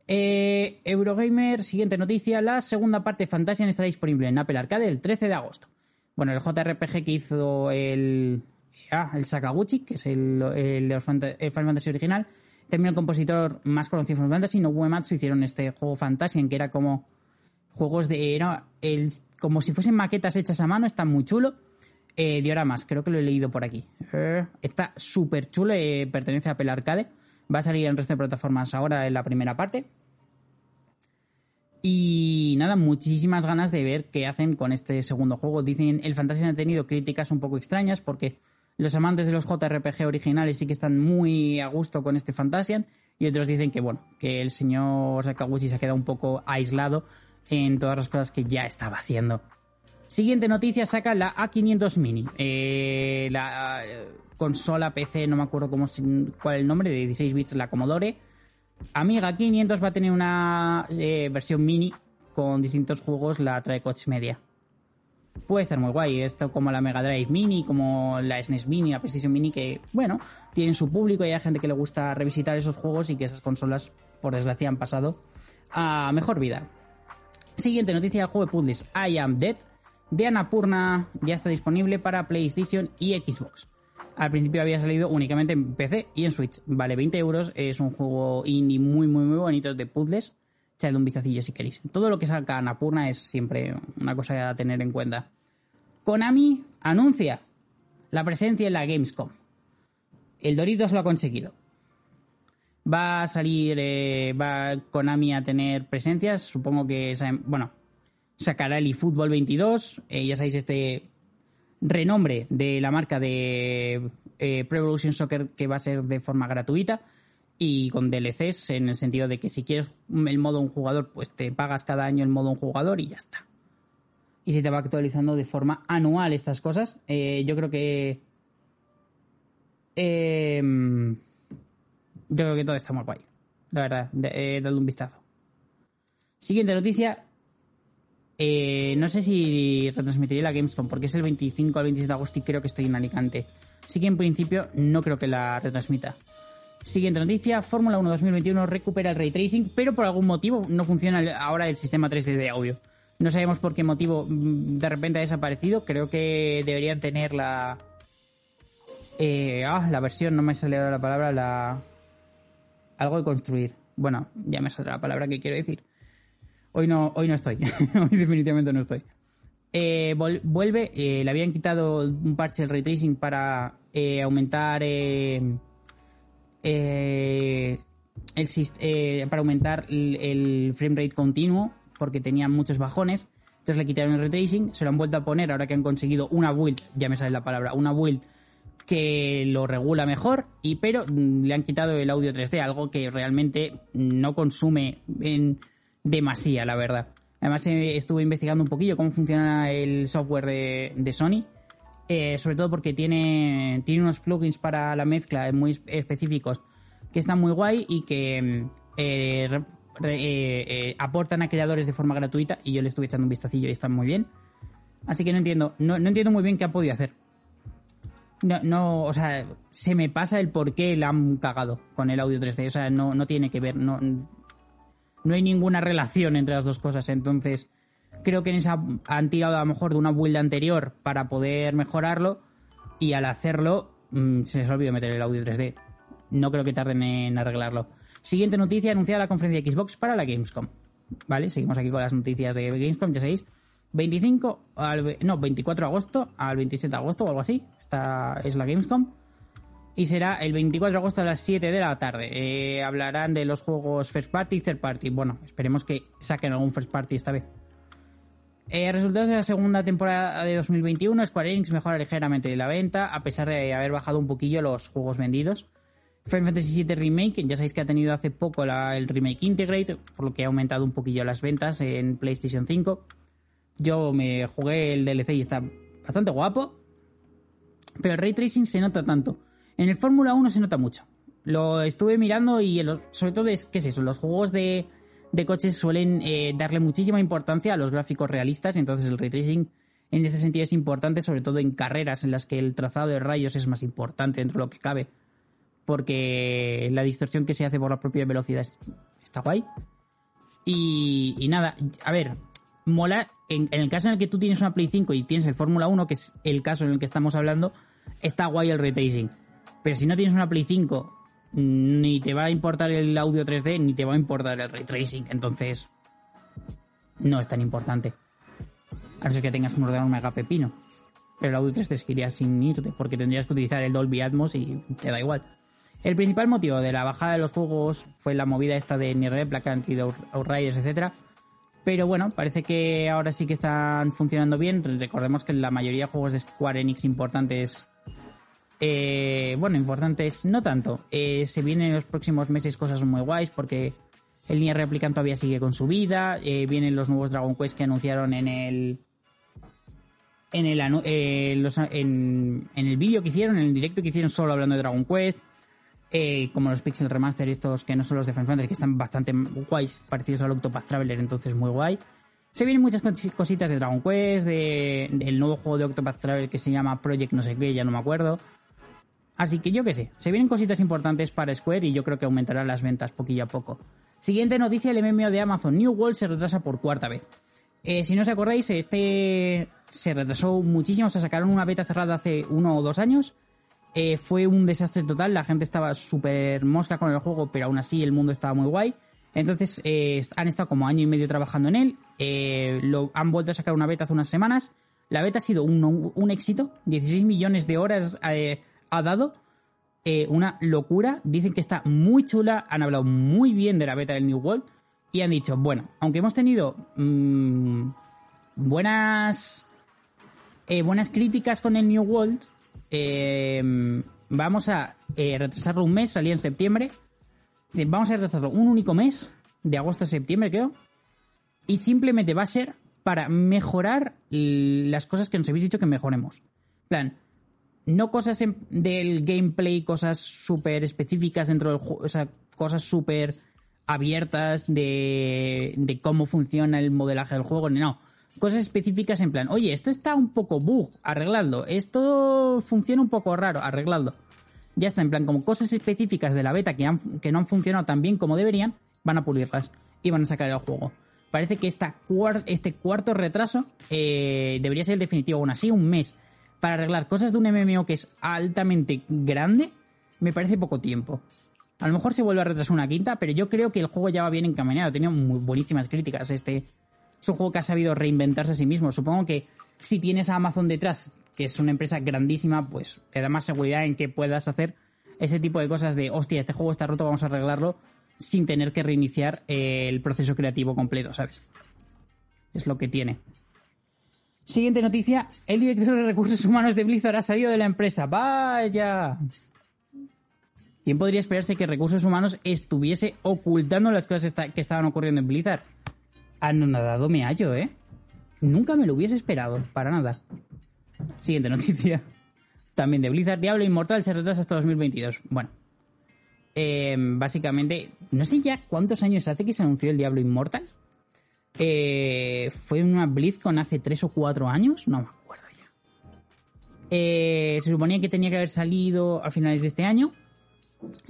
Eh, Eurogamer, siguiente noticia. La segunda parte de Fantasian está disponible en Apple Arcade el 13 de agosto. Bueno, el JRPG que hizo el, ah, el Sakaguchi, que es el, el, Final Fantasy original, también el compositor más conocido de Final Fantasy, no Uematsu, hicieron este juego Fantasian, que era como juegos de... Era el, como si fuesen maquetas hechas a mano, está muy chulo. Eh, dioramas, creo que lo he leído por aquí. Eh, está súper chulo, eh, pertenece a Apple Arcade. Va a salir en el resto de plataformas ahora en la primera parte. Y nada, muchísimas ganas de ver qué hacen con este segundo juego. Dicen, el Fantasy ha tenido críticas un poco extrañas porque los amantes de los JRPG originales sí que están muy a gusto con este Fantasian y otros dicen que bueno, que el señor Sakaguchi se ha quedado un poco aislado en todas las cosas que ya estaba haciendo. Siguiente noticia saca la A500 Mini. Eh, la eh, consola PC, no me acuerdo cómo, cuál es el nombre, de 16 bits, la Commodore. Amiga 500 va a tener una eh, versión mini con distintos juegos, la trae Coach Media. Puede estar muy guay, esto como la Mega Drive Mini, como la SNES Mini, la PlayStation Mini, que, bueno, tienen su público y hay gente que le gusta revisitar esos juegos y que esas consolas, por desgracia, han pasado a mejor vida. Siguiente noticia, el juego de puzzles I Am Dead de Annapurna ya está disponible para PlayStation y Xbox. Al principio había salido únicamente en PC y en Switch. Vale 20 euros, es un juego indie muy, muy, muy bonito de puzzles. Echadle un vistacillo si queréis. Todo lo que saca Annapurna es siempre una cosa a tener en cuenta. Konami anuncia la presencia en la Gamescom. El Doritos lo ha conseguido. Va a salir, eh, va Konami a tener presencias, supongo que, bueno, sacará el eFootball 22, eh, ya sabéis este renombre de la marca de eh, Pro Evolution Soccer que va a ser de forma gratuita y con DLCs en el sentido de que si quieres el modo un jugador pues te pagas cada año el modo un jugador y ya está. Y se te va actualizando de forma anual estas cosas. Eh, yo creo que... Em, yo creo que todo está muy guay. La verdad, de, dadle un vistazo. Siguiente noticia, eh, no sé si retransmitiré la Gamescom porque es el 25 al 27 de agosto y creo que estoy en Alicante. Así que en principio no creo que la retransmita. Siguiente noticia, Fórmula 1 2021 recupera el ray tracing, pero por algún motivo no funciona ahora el sistema 3D de audio. No sabemos por qué motivo mm, de repente ha desaparecido. Creo que deberían tener la... Eh, ah, la versión, no me sale ahora la palabra, la... Algo de construir. Bueno, ya me sale la palabra que quiero decir. Hoy no, hoy no estoy. hoy definitivamente no estoy. Eh, vuelve, eh, le habían quitado un parche del ray tracing para eh, aumentar el para aumentar el, frame rate continuo porque tenía muchos bajones. Entonces le quitaron el ray tracing, se lo han vuelto a poner ahora que han conseguido una build, ya me sale la palabra, una build que lo regula mejor, y pero mm, le han quitado el audio 3D, algo que realmente no consume en demasía, la verdad. Además, eh, estuve investigando un poquillo cómo funciona el software de, Sony. Eh, sobre todo porque tiene, tiene unos plugins para la mezcla muy específicos que están muy guay y que eh, aportan a creadores de forma gratuita y yo le estuve echando un vistacillo y están muy bien. Así que no entiendo, no, entiendo muy bien qué han podido hacer. No, no, o sea, se me pasa el por qué la han cagado con el audio 3D. O sea, no, no tiene que ver, no, no hay ninguna relación entre las dos cosas. Entonces, creo que en esa han tirado a lo mejor de una build anterior para poder mejorarlo y al hacerlo mm, se les olvidó meter el audio 3D. No creo que tarden en arreglarlo. Siguiente noticia, anunciada la conferencia de Xbox para la Gamescom. ¿Vale? Seguimos aquí con las noticias de Gamescom, ya sabéis. 25 al, no, 24 de agosto al 27 de agosto o algo así. Esta es la Gamescom. Y será el 24 de agosto a las 7 de la tarde. Eh, hablarán de los juegos First Party y Third Party. Bueno, esperemos que saquen algún First Party esta vez. Eh, resultados de la segunda temporada de 2021, Square Enix mejora ligeramente la venta, a pesar de haber bajado un poquillo los juegos vendidos. Final Fantasy VII Remake, ya sabéis que ha tenido hace poco el Remake Integrate, por lo que ha aumentado un poquillo las ventas en PlayStation 5. Yo me jugué el DLC y está bastante guapo, pero el Ray Tracing se nota tanto. En el Fórmula 1 se nota mucho. Lo estuve mirando y sobre todo es, ¿qué es eso? Los juegos de, de coches suelen eh, darle muchísima importancia a los gráficos realistas, entonces el Ray Tracing en este sentido es importante, sobre todo en carreras en las que el trazado de rayos es más importante dentro de lo que cabe porque la distorsión que se hace por la propia velocidad es- está guay. Y, nada, a ver, mola, en, en el caso en el que tú tienes una Play 5 y tienes el Fórmula 1, que es el caso en el que estamos hablando, está guay el ray tracing. Pero si no tienes una Play 5, ni te va a importar el audio 3D, ni te va a importar el ray tracing. Entonces, no es tan importante. A no ser que tengas un ordenador mega pepino. Pero el audio 3D se iría sin irte, porque tendrías que utilizar el Dolby Atmos y te da igual. El principal motivo de la bajada de los juegos fue la movida esta de Nier Replicant y de Out- Outriders, etcétera. Pero bueno, parece que ahora sí que están funcionando bien. Recordemos que la mayoría de juegos de Square Enix importantes, eh, bueno, importantes no tanto. Eh, se vienen en los próximos meses cosas muy guays porque el Nier Replicant todavía sigue con su vida. eh, vienen los nuevos Dragon Quest que anunciaron en el en el, eh, los- en, el vídeo que hicieron, en el directo que hicieron solo hablando de Dragon Quest, como los Pixel Remaster estos que no son los de Final Fantasy, que están bastante guays, parecidos al Octopath Traveler, entonces muy guay. Se vienen muchas cos- cositas de Dragon Quest, de, del nuevo juego de Octopath Traveler que se llama Project no sé qué, ya no me acuerdo. Así que yo qué sé, se vienen cositas importantes para Square y yo creo que aumentarán las ventas poquillo a poco. Siguiente noticia, el MMO de Amazon New World se retrasa por cuarta vez. Eh, si no os acordáis, este se retrasó muchísimo, se sacaron una beta cerrada hace uno o dos años. Eh, fue un desastre total, la gente estaba súper mosca con el juego, pero aún así el mundo estaba muy guay. Entonces eh, han estado como año y medio trabajando en él, lo, han vuelto a sacar una beta hace unas semanas. La beta ha sido un, éxito, 16 millones de horas ha dado, eh, una locura. Dicen que está muy chula, han hablado muy bien de la beta del New World y han dicho, bueno, aunque hemos tenido mm, buenas eh, buenas críticas con el New World, eh, vamos a retrasarlo un mes, salía en septiembre. Vamos a retrasarlo un único mes, de agosto a septiembre creo, y simplemente va a ser para mejorar las cosas que nos habéis dicho que mejoremos. En plan, no cosas del gameplay, cosas súper específicas dentro del juego, o sea, cosas súper abiertas de, de cómo funciona el modelaje del juego, no. Cosas específicas en plan, oye, esto está un poco bug, arregladlo. Esto funciona un poco raro, arregladlo. Ya está, en plan, como cosas específicas de la beta que, han- que no han funcionado tan bien como deberían, van a pulirlas y van a sacar el juego. Parece que esta cuar- este cuarto retraso eh, debería ser el definitivo, aún así, un mes para arreglar cosas de un MMO que es altamente grande, me parece poco tiempo. A lo mejor se vuelve a retrasar una quinta, pero yo creo que el juego ya va bien encaminado. Ha tenido muy buenísimas críticas. Este es un juego que ha sabido reinventarse a sí mismo. Supongo que si tienes a Amazon detrás, que es una empresa grandísima, pues te da más seguridad en que puedas hacer ese tipo de cosas de, hostia, este juego está roto, vamos a arreglarlo, sin tener que reiniciar eh, el proceso creativo completo, ¿sabes? Es lo que tiene. Siguiente noticia, el director de recursos humanos de Blizzard ha salido de la empresa. ¡Vaya! ¿Quién podría esperarse que recursos humanos estuviese ocultando las cosas que estaban ocurriendo en Blizzard? Anonadado me hallo, ¿eh? Nunca me lo hubiese esperado, para nada. Siguiente noticia. También de Blizzard, Diablo Inmortal se retrasa hasta 2022. Bueno. Eh, básicamente, no sé ya cuántos años hace que se anunció el Diablo Inmortal. Eh, fue una BlizzCon hace 3 o 4 años, no me acuerdo ya. Eh, se suponía que tenía que haber salido a finales de este año.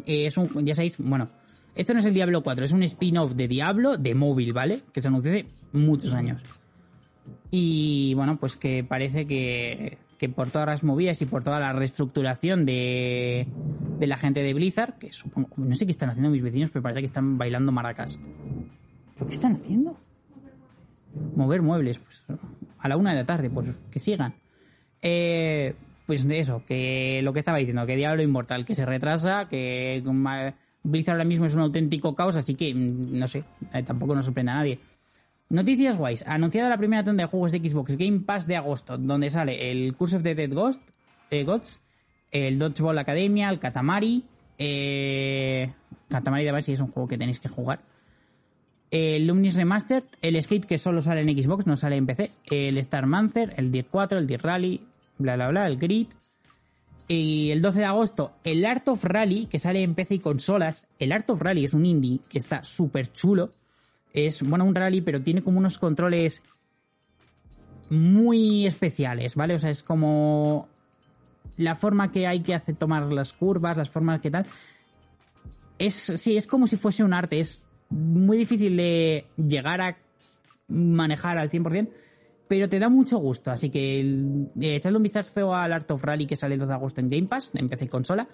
Eh, es un, ya sabéis, bueno, esto no es el Diablo 4, es un spin-off de Diablo de móvil, ¿vale? Que se anunció hace muchos años. Y bueno, pues que parece que, que por todas las movidas y por toda la reestructuración de, de la gente de Blizzard, que supongo, no sé qué están haciendo mis vecinos, pero parece que están bailando maracas. ¿Pero qué están haciendo? Mover muebles, pues a la una de la tarde, pues que sigan. Eh, pues eso, que lo que estaba diciendo, que Diablo Inmortal, que se retrasa, que mm, Blizzard ahora mismo es un auténtico caos, así que, mm, no sé, eh, tampoco nos sorprende a nadie. Noticias guays. Anunciada la primera tanda de juegos de Xbox Game Pass de agosto, donde sale el Curse of the Dead Ghost, eh, Gods, el Dodgeball Academia, el Katamari, eh, Katamari de ver si es un juego que tenéis que jugar. El Lumnis Remastered, el Skate que solo sale en Xbox, no sale en PC, el Star Mancer, el Dirt 4, el Dirt Rally, bla bla bla, el Grid. Y el 12 de agosto, el Art of Rally, que sale en PC y consolas. El Art of Rally es un indie que está súper chulo es, bueno, un rally, pero tiene como unos controles muy especiales, ¿vale? O sea, es como la forma que hay que hacer tomar las curvas, las formas que tal. Es, sí, es como si fuese un arte, es muy difícil de llegar a manejar al 100%, pero te da mucho gusto, así que eh, echadle un vistazo al Art of Rally que sale el 2 de agosto en Game Pass, en PC consola.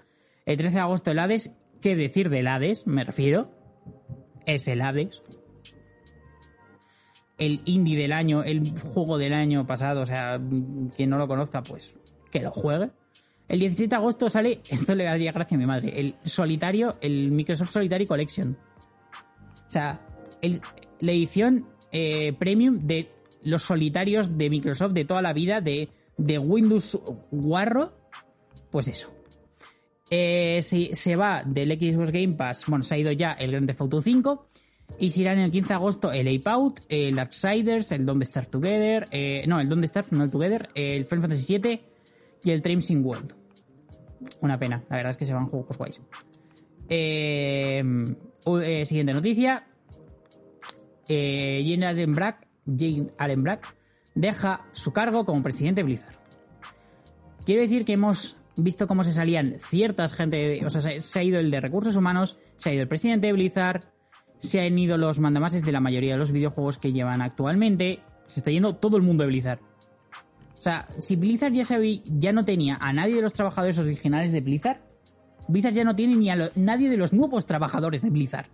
El 13 de agosto el Hades, ¿qué decir del Hades? Me refiero. Es el Hades el indie del año, el juego del año pasado, o sea, quien no lo conozca, pues que lo juegue. El 17 de agosto sale, esto le daría gracia a mi madre, el solitario, el Microsoft Solitary Collection. O sea, la edición eh, premium de los solitarios de Microsoft de toda la vida, de, de Windows Guarro, pues eso. Eh, se va del Xbox Game Pass, bueno, se ha ido ya el Grand Theft Auto 5, y si irán el 15 de agosto el Ape Out, el Outsiders, el Don't Start Together, eh, no, el Don't Start, no el Together, el Final Fantasy VII y el Tramsing World. Una pena, la verdad es que se van juegos guays. Eh, eh, siguiente noticia. Jane Allen Black, Jane Allen Black deja su cargo como presidente de Blizzard. Quiero decir que hemos visto cómo se salían ciertas gente, o sea, se ha ido el de recursos humanos, se ha ido el presidente de Blizzard, se han ido los mandamases de la mayoría de los videojuegos que llevan actualmente. Se está yendo todo el mundo de Blizzard. O sea, si Blizzard ya, sabía, ya no tenía a nadie de los trabajadores originales de Blizzard, Blizzard ya no tiene ni a nadie de los nuevos trabajadores de Blizzard.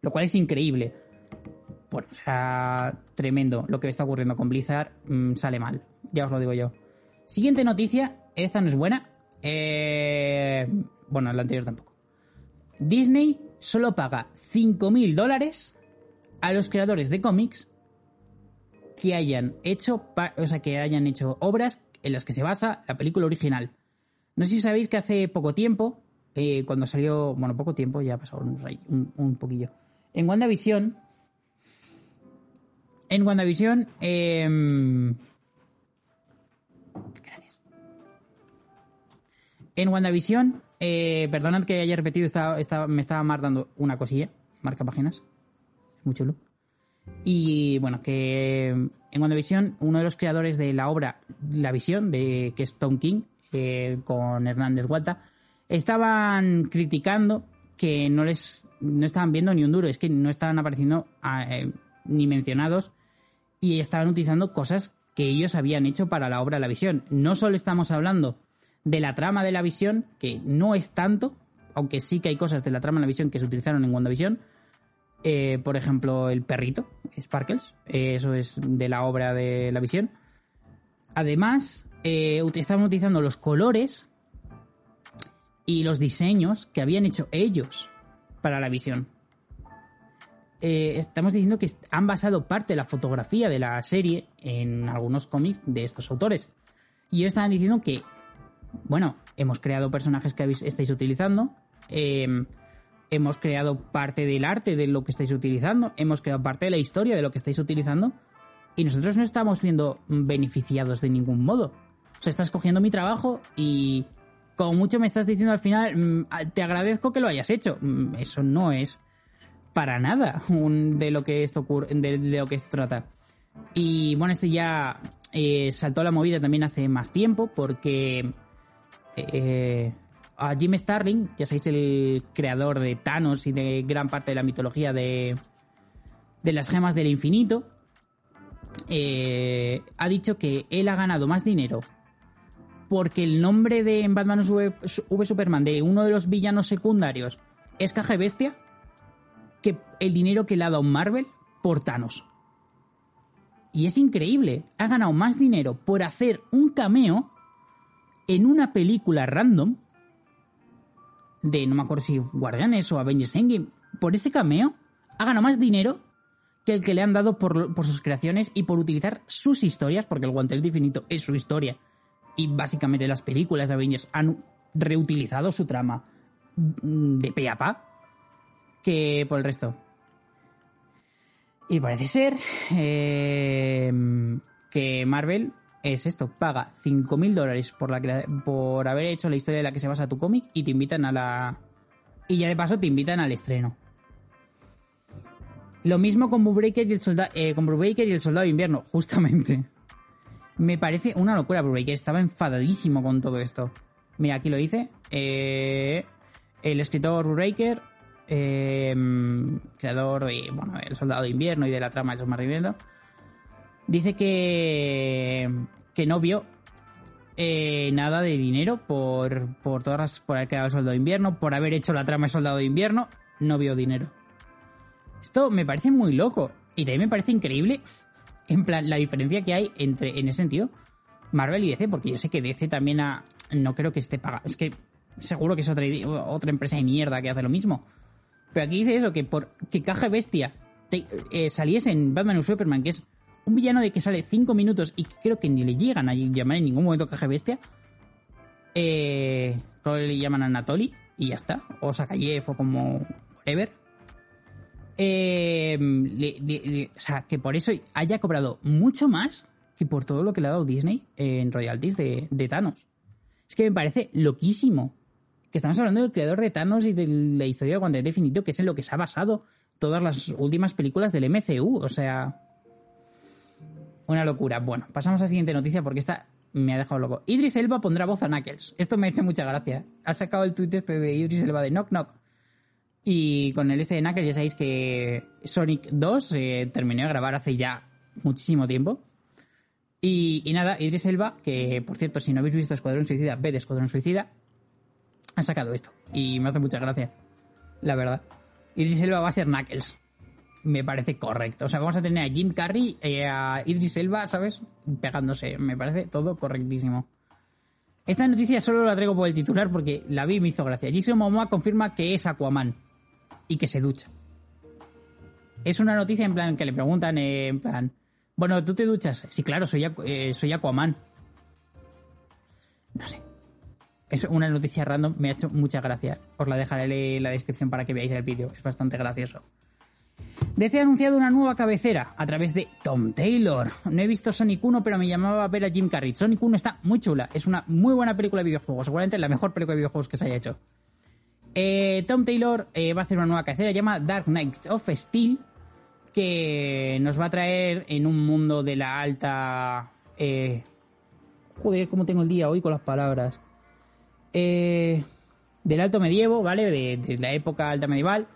Lo cual es increíble. Bueno, o sea, tremendo. Lo que está ocurriendo con Blizzard mm, sale mal. Ya os lo digo yo. Siguiente noticia. Esta no es buena. Eh, bueno, la anterior tampoco. Disney solo paga 5.000 dólares a los creadores de cómics que hayan hecho, o sea, que hayan hecho obras en las que se basa la película original. No sé si sabéis que hace poco tiempo, eh, cuando salió, bueno, poco tiempo, ya ha pasado un, un, poquillo. En WandaVision, en WandaVision, eh, gracias. En WandaVision, eh, perdonad que haya repetido, me estaba marcando una cosilla marca páginas. Muy chulo. Y bueno, que en WandaVision, uno de los creadores de la obra La Visión, de, que es Tom King, eh, con Hernández Guata, estaban criticando que no les no estaban viendo ni un duro, es que no estaban apareciendo eh, ni mencionados y estaban utilizando cosas que ellos habían hecho para la obra La Visión. No solo estamos hablando de la trama de La Visión, que no es tanto, aunque sí que hay cosas de la trama de La Visión que se utilizaron en WandaVision, eh, por ejemplo, el perrito, Sparkles, eh, eso es de la obra de la visión. Además, estaban utilizando los colores y los diseños que habían hecho ellos para la visión. estamos diciendo que han basado parte de la fotografía de la serie en algunos cómics de estos autores. Y ellos estaban diciendo que, bueno, hemos creado personajes que estáis utilizando hemos creado parte del arte de lo que estáis utilizando, hemos creado parte de la historia de lo que estáis utilizando y nosotros no estamos viendo beneficiados de ningún modo. O sea, estás cogiendo mi trabajo y como mucho me estás diciendo al final, mm, te agradezco que lo hayas hecho. Mm, eso no es para nada de lo que esto ocurre, de, lo que esto trata. Y bueno, esto ya eh, saltó la movida también hace más tiempo porque eh, a Jim Starling, ya sabéis, el creador de Thanos y de gran parte de la mitología de, de las gemas del infinito, eh, ha dicho que él ha ganado más dinero porque el nombre de Batman v, Superman de uno de los villanos secundarios es Caja Bestia que el dinero que le ha dado Marvel por Thanos. Y es increíble, ha ganado más dinero por hacer un cameo en una película random de, no me acuerdo si Guardianes o Avengers Endgame, por ese cameo, ha ganado más dinero que el que le han dado por, por sus creaciones y por utilizar sus historias, porque el Guantelete Infinito es su historia. Y básicamente las películas de Avengers han reutilizado su trama de pe a pa que por el resto. Y parece ser eh, que Marvel es esto, paga 5.000 dólares por, la, por haber hecho la historia de la que se basa tu cómic y te invitan a la... Y ya de paso te invitan al estreno. Lo mismo con Brubaker y eh, y el soldado de invierno, justamente. Me parece una locura, Brubaker estaba enfadadísimo con todo esto. Mira, aquí lo dice. Eh, el escritor Brubaker, eh, creador de, bueno, El Soldado de Invierno y de la trama del submarino, dice que, que no vio eh, nada de dinero por, por todas por haber creado el Soldado de Invierno, por haber hecho la trama del Soldado de Invierno, no vio dinero. Esto me parece muy loco y también me parece increíble, en plan, la diferencia que hay entre, en ese sentido, Marvel y DC, porque yo sé que DC también ha, no creo que esté pagado, es que seguro que es otra, otra empresa de mierda que hace lo mismo. Pero aquí dice eso, que por que Caja Bestia eh, saliese en Batman y Superman, que es un villano de que sale 5 minutos y creo que ni le llegan a llamar en ningún momento Caja Bestia, eh, le llaman a Anatoly y ya está, o Sakayev o como whatever. Eh, o sea, que por eso haya cobrado mucho más que por todo lo que le ha dado Disney en royalties de, de Thanos. Es que me parece loquísimo que estamos hablando del creador de Thanos y de la historia del Guante Definito, que es en lo que se ha basado todas las últimas películas del MCU. O sea, una locura. Bueno, pasamos a la siguiente noticia porque esta me ha dejado loco. Idris Elba pondrá voz a Knuckles. Esto me ha hecho mucha gracia. Ha sacado el tweet este de Idris Elba de Knock Knock. Y con el este de Knuckles ya sabéis que Sonic 2 se terminó de grabar hace ya muchísimo tiempo. Y, y, nada, Idris Elba, que por cierto, si no habéis visto Escuadrón Suicida, ve de Escuadrón Suicida, ha sacado esto. Y me hace mucha gracia. La verdad. Idris Elba va a ser Knuckles. Me parece correcto. O sea, vamos a tener a Jim Carrey, eh, a Idris Elba, ¿sabes? Pegándose. Me parece todo correctísimo. Esta noticia solo la traigo por el titular porque la vi y me hizo gracia. Jason Momoa confirma que es Aquaman y que se ducha. Es una noticia en plan que le preguntan, eh, en plan, bueno, ¿tú te duchas? Sí, claro, soy, eh, soy Aquaman. No sé. Es una noticia random, me ha hecho mucha gracia. Os la dejaré en la descripción para que veáis el vídeo, es bastante gracioso. DC ha anunciado una nueva cabecera a través de Tom Taylor. No he visto Sonic 1, pero me llamaba a ver a Jim Carrey. Sonic 1 está muy chula, es una muy buena película de videojuegos, seguramente la mejor película de videojuegos que se haya hecho. Eh, Tom Taylor eh, va a hacer una nueva cabecera, llama Dark Knights of Steel, que nos va a traer en un mundo de la alta... Eh, joder, cómo tengo el día hoy con las palabras eh, del alto medievo, ¿vale? De, la época alta medieval,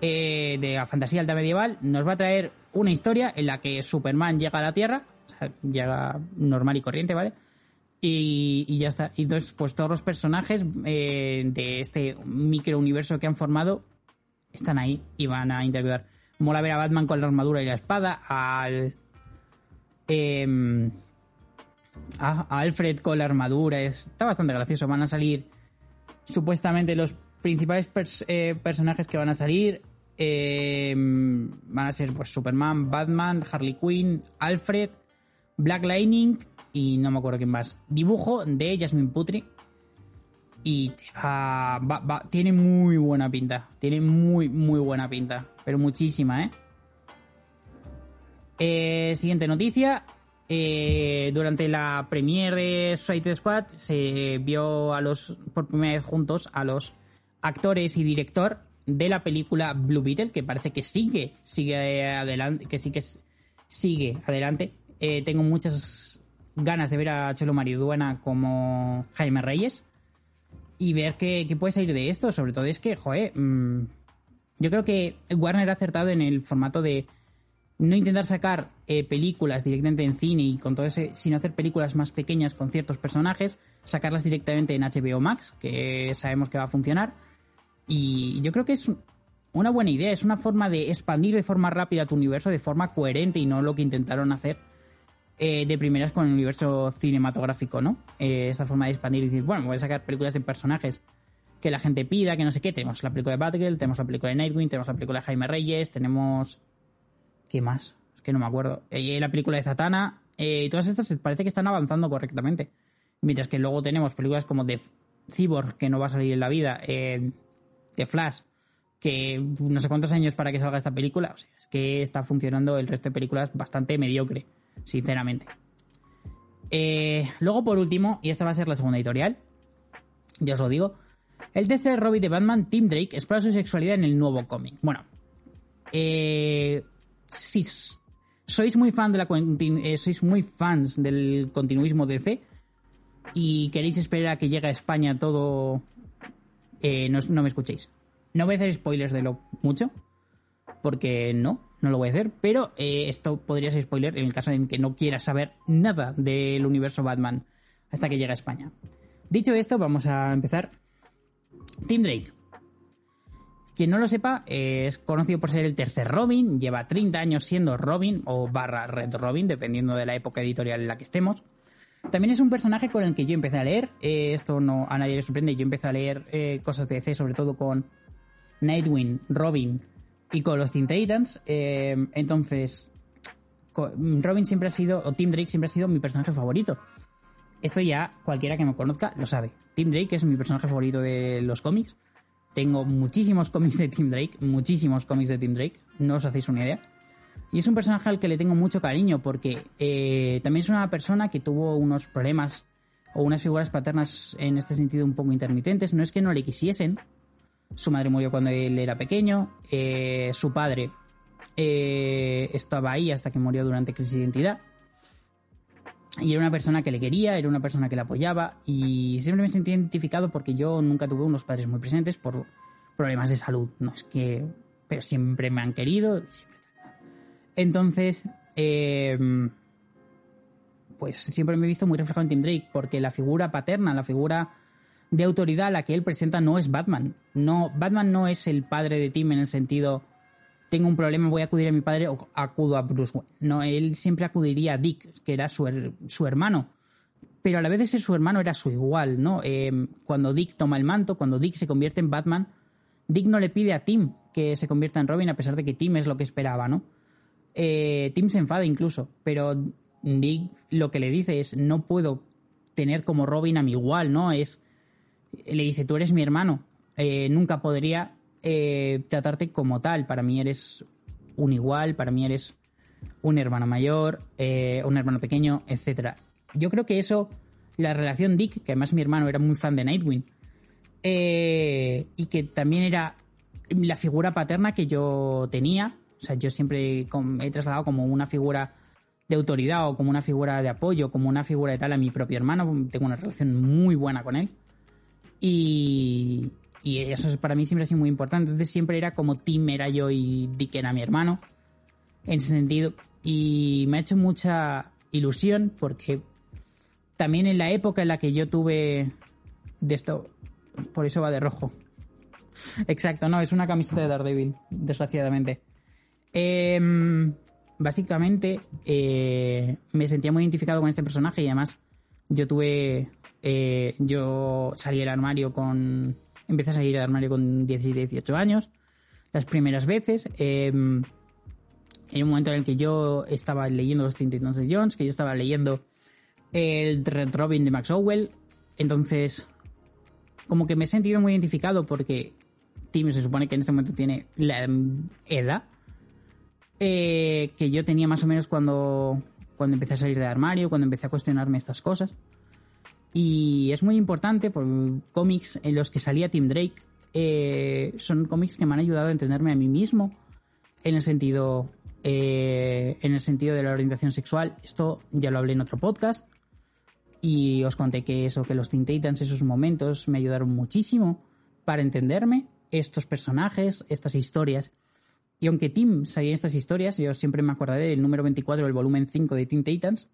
de la fantasía alta medieval, nos va a traer una historia en la que Superman llega a la Tierra, o sea, llega normal y corriente, ¿vale? Y, ya está. Y entonces, pues todos los personajes eh, de este microuniverso que han formado están ahí y van a interactuar. Mola ver a Batman con la armadura y la espada, al... Eh, a, Alfred con la armadura. está bastante gracioso. Van a salir supuestamente los principales eh, personajes que van a salir. Eh, van a ser pues Superman, Batman, Harley Quinn, Alfred, Black Lightning y no me acuerdo quién más. Dibujo de Jasmine Putri. Y tiene muy buena pinta. Tiene muy, muy buena pinta. Pero muchísima, ¿eh? eh siguiente noticia. Eh, durante la premiere de Suicide Squad se vio a los por primera vez juntos a los actores y director de la película Blue Beetle que parece que sigue sigue adelante que sí sigue adelante eh, tengo muchas ganas de ver a Chelo Mariduena como Jaime Reyes y ver qué, puede salir de esto sobre todo es que joder mm, yo creo que Warner ha acertado en el formato de no intentar sacar eh, películas directamente en cine y con todo ese, sino hacer películas más pequeñas con ciertos personajes, sacarlas directamente en HBO Max, que sabemos que va a funcionar. Y yo creo que es una buena idea, es una forma de expandir de forma rápida tu universo, de forma coherente y no lo que intentaron hacer eh, de primeras con el universo cinematográfico, ¿no? Eh, esta forma de expandir y decir, bueno, voy a sacar películas de personajes que la gente pida, que no sé qué. Tenemos la película de Batgirl, tenemos la película de Nightwing, tenemos la película de Jaime Reyes, tenemos... ¿Qué más? Es que no me acuerdo. Eh, la película de Satana. Eh, todas estas parece que están avanzando correctamente. Mientras que luego tenemos películas como de Cyborg, que no va a salir en la vida, eh, de Flash, que no sé cuántos años para que salga esta película. O sea, es que está funcionando el resto de películas bastante mediocre, sinceramente. Eh, luego, por último, y esta va a ser la segunda editorial, ya os lo digo, el tercer Robin de Batman, Tim Drake, explora su sexualidad en el nuevo cómic. Bueno, eh, si sois muy fan de la eh, sois muy fans del continuismo DC y queréis esperar a que llegue a España todo, eh, no, no me escuchéis. No voy a hacer spoilers de lo mucho, porque no, no lo voy a hacer, pero eh, esto podría ser spoiler en el caso en que no quieras saber nada del universo Batman hasta que llegue a España. Dicho esto, vamos a empezar. Tim Drake. Quien no lo sepa, es conocido por ser el tercer Robin, lleva 30 años siendo Robin o barra Red Robin, dependiendo de la época editorial en la que estemos. También es un personaje con el que yo empecé a leer, eh, esto no a nadie le sorprende, yo empecé a leer eh, cosas de DC, sobre todo con Nightwing, Robin y con los Teen Titans. eh, entonces, Robin siempre ha sido, o Tim Drake siempre ha sido mi personaje favorito. Esto ya cualquiera que me conozca lo sabe. Tim Drake es mi personaje favorito de los cómics. Tengo muchísimos cómics de Tim Drake, muchísimos cómics de Tim Drake, no os hacéis una idea. Y es un personaje al que le tengo mucho cariño porque eh, también es una persona que tuvo unos problemas o unas figuras paternas en este sentido un poco intermitentes. No es que no le quisiesen. Su madre murió cuando él era pequeño. eh, su padre eh, estaba ahí hasta que murió durante crisis de identidad. Y era una persona que le quería, era una persona que le apoyaba y siempre me sentí identificado porque yo nunca tuve unos padres muy presentes por problemas de salud. No es que... Pero siempre me han querido. Entonces, eh, pues siempre me he visto muy reflejado en Tim Drake porque la figura paterna, la figura de autoridad la que él presenta no es Batman. No, Batman no es el padre de Tim en el sentido tengo un problema, voy a acudir a mi padre o acudo a Bruce Wayne. No, él siempre acudiría a Dick, que era su, su hermano. Pero a la vez de ser su hermano era su igual, ¿no? Eh, cuando Dick toma el manto, cuando Dick se convierte en Batman, Dick no le pide a Tim que se convierta en Robin, a pesar de que Tim es lo que esperaba, ¿no? Eh, Tim se enfada incluso, pero Dick lo que le dice es, no puedo tener como Robin a mi igual, ¿no? Es, le dice, tú eres mi hermano, eh, nunca podría eh, tratarte como tal, para mí eres un igual, para mí eres un hermano mayor, eh, un hermano pequeño, etcétera. Yo creo que eso, la relación Dick, que además mi hermano era muy fan de Nightwing, y que también era la figura paterna que yo tenía, o sea, yo siempre he trasladado como una figura de autoridad o como una figura de apoyo, como una figura de tal a mi propio hermano, tengo una relación muy buena con él. Y, y eso es- para mí siempre ha sido muy importante. Entonces siempre era como Tim era yo y Dick era mi hermano. En ese sentido. Y me ha hecho mucha ilusión porque también en la época en la que yo tuve de esto, por eso va de rojo. Exacto, no, es una camiseta de Daredevil, desgraciadamente. Em, básicamente, eh, me sentía muy identificado con este personaje y además yo tuve. Eh, yo salí del armario con. Empecé a salir del armario con 17, 18 años. Las primeras veces. em, en un momento en el que yo estaba leyendo los Teen Titans de Jones, que yo estaba leyendo el Red Robin de Max Owell. Entonces, como que me he sentido muy identificado porque Tim se supone que en este momento tiene la edad eh, que yo tenía más o menos cuando, cuando empecé a salir del armario, cuando empecé a cuestionarme estas cosas. Y es muy importante por cómics en los que salía Tim Drake. eh, son cómics que me han ayudado a entenderme a mí mismo en el sentido eh, en el sentido de la orientación sexual. Esto ya lo hablé en otro podcast y os conté que eso, que los Teen Titans, esos momentos me ayudaron muchísimo para entenderme estos personajes, estas historias. Y aunque Tim salía en estas historias, yo siempre me acordaré del número 24 del volumen 5 de Teen Titans,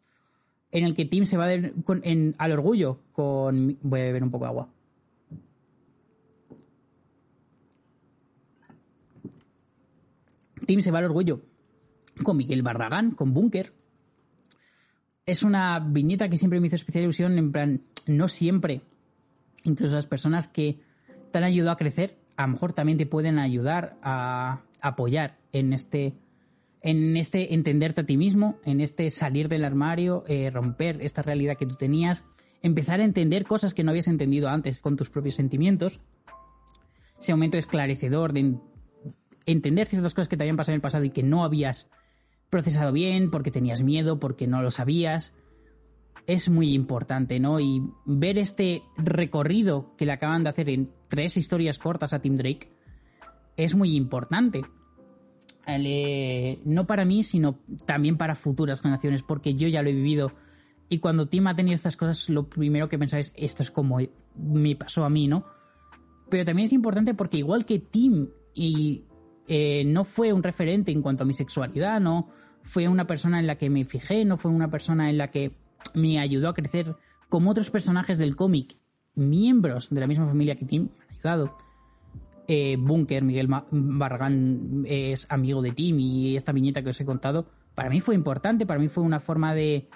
en el que Tim se va al orgullo con... Voy a beber un poco de agua. Tim se va al orgullo con Miguel Barragán, con Bunker. es una viñeta que siempre me hizo especial ilusión, en plan, no siempre, incluso las personas que te han ayudado a crecer, a lo mejor también te pueden ayudar a apoyar en este en este entenderte a ti mismo, en este salir del armario, eh, romper esta realidad que tú tenías, empezar a entender cosas que no habías entendido antes con tus propios sentimientos. Ese momento esclarecedor de entender ciertas cosas que te habían pasado en el pasado y que no habías procesado bien, porque tenías miedo, porque no lo sabías. Es muy importante, ¿no? Y ver este recorrido que le acaban de hacer en tres historias cortas a Tim Drake es muy importante. No para mí, sino también para futuras generaciones, porque yo ya lo he vivido. Y cuando Tim ha tenido estas cosas, lo primero que pensaba es, esto es como me pasó a mí, ¿no? Pero también es importante porque igual que Tim y eh, no fue un referente en cuanto a mi sexualidad, no fue una persona en la que me fijé, no fue una persona en la que me ayudó a crecer como otros personajes del cómic, miembros de la misma familia que Tim, me han ayudado. Eh, Bunker, Miguel Barragán es amigo de Tim y esta viñeta que os he contado, para mí fue importante, para mí fue una forma de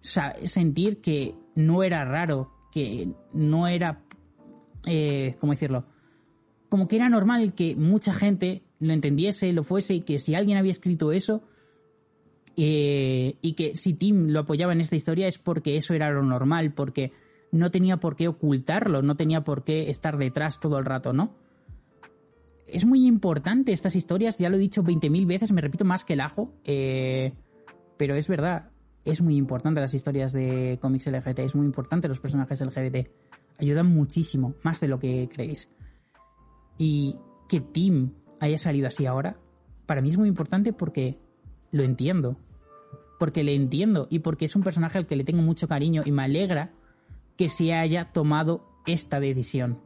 sentir que no era raro, que no era, eh, ¿cómo decirlo? Como que era normal que mucha gente lo entendiese, lo fuese y que si alguien había escrito eso eh, y que si Tim lo apoyaba en esta historia es porque eso era lo normal, porque no tenía por qué ocultarlo, no tenía por qué estar detrás todo el rato, ¿no? Es muy importante estas historias, ya lo he dicho 20.000 veces, me repito más que el ajo, eh, pero es verdad, es muy importante las historias de cómics LGBT, es muy importante los personajes LGBT, ayudan muchísimo, más de lo que creéis. Y que Tim haya salido así ahora, para mí es muy importante porque lo entiendo. Porque le entiendo y porque es un personaje al que le tengo mucho cariño y me alegra que se haya tomado esta decisión.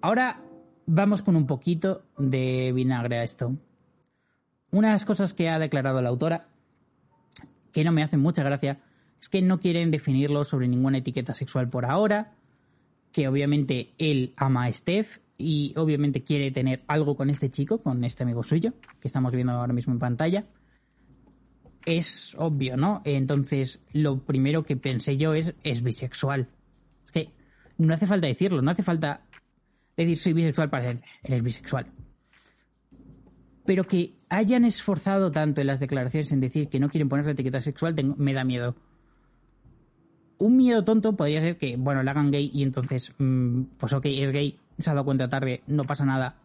Ahora vamos con un poquito de vinagre a esto. Una de las cosas que ha declarado la autora, que no me hace mucha gracia, es que no quieren definirlo sobre ninguna etiqueta sexual por ahora, que obviamente él ama a Steph y obviamente quiere tener algo con este chico, con este amigo suyo, que estamos viendo ahora mismo en pantalla. Es obvio, ¿no? Entonces, lo primero que pensé yo es, es bisexual. Es que no hace falta decirlo, no hace falta decir soy bisexual para ser, eres bisexual. Pero que hayan esforzado tanto en las declaraciones en decir que no quieren poner la etiqueta sexual, me da miedo. Un miedo tonto podría ser que, bueno, le hagan gay y entonces, mm, pues ok, es gay, se ha dado cuenta tarde, no pasa nada.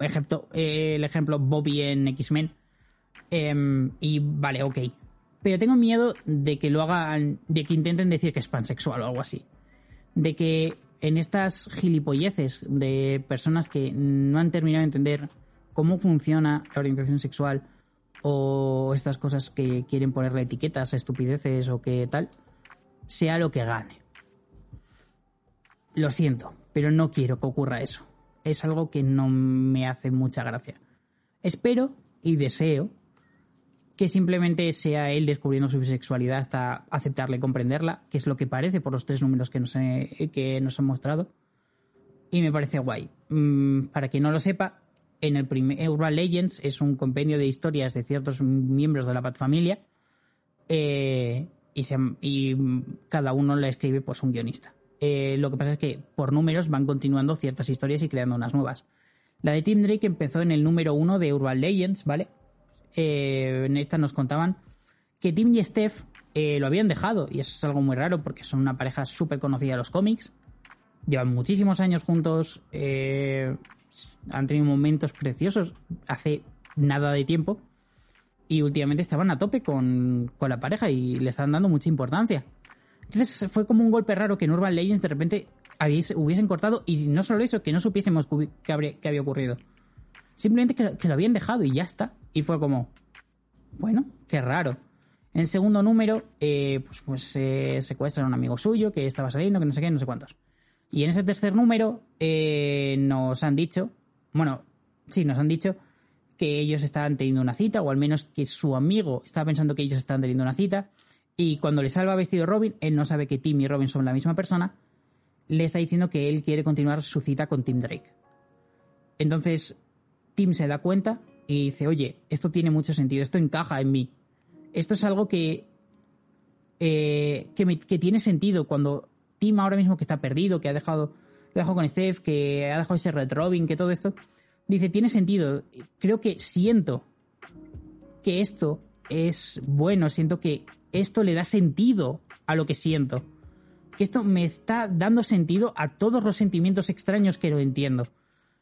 Excepto eh, el ejemplo Bobby en X-Men. Em, y vale, ok. Pero tengo miedo de que lo hagan, de que intenten decir que es pansexual o algo así. De que en estas gilipolleces de personas que no han terminado de entender cómo funciona la orientación sexual o estas cosas que quieren ponerle etiquetas, estupideces o que tal, sea lo que gane. Lo siento, pero no quiero que ocurra eso. Es algo que no me hace mucha gracia. Espero y deseo que simplemente sea él descubriendo su bisexualidad hasta aceptarla y comprenderla, que es lo que parece por los tres números que nos, que nos han mostrado. Y me parece guay. Mm, para quien no lo sepa, en el primer Urban Legends es un compendio de historias de ciertos miembros de la Pat Familia eh, y, cada uno le escribe pues un guionista. Eh, lo que pasa es que por números van continuando ciertas historias y creando unas nuevas. La de Tim Drake empezó en el número uno de Urban Legends, ¿vale? Eh, en esta nos contaban que Tim y Steph eh, lo habían dejado, y eso es algo muy raro porque son una pareja súper conocida de los cómics. Llevan muchísimos años juntos, han tenido momentos preciosos hace nada de tiempo, y últimamente estaban a tope con, con la pareja y le están dando mucha importancia. Entonces fue como un golpe raro que en Urban Legends de repente hubiesen cortado y no solo eso, que no supiésemos qué, había ocurrido. Simplemente que, lo habían dejado y ya está. Y fue como, bueno, qué raro. En el segundo número, eh, pues, pues se secuestran a un amigo suyo que estaba saliendo, que no sé qué, no sé cuántos. Y en ese tercer número eh, nos han dicho, bueno, sí, nos han dicho que ellos estaban teniendo una cita, o al menos que su amigo estaba pensando que ellos estaban teniendo una cita, y cuando le salva vestido Robin, él no sabe que Tim y Robin son la misma persona, le está diciendo que él quiere continuar su cita con Tim Drake. Entonces, Tim se da cuenta y dice, oye, esto tiene mucho sentido, esto encaja en mí. Esto es algo que eh, que, tiene sentido cuando Tim ahora mismo que está perdido, que ha dejado, lo dejado con Steph, que ha dejado ese Red Robin, que todo esto, dice, tiene sentido. Creo que siento que esto es bueno, siento que esto le da sentido a lo que siento. Que esto me está dando sentido a todos los sentimientos extraños que lo entiendo.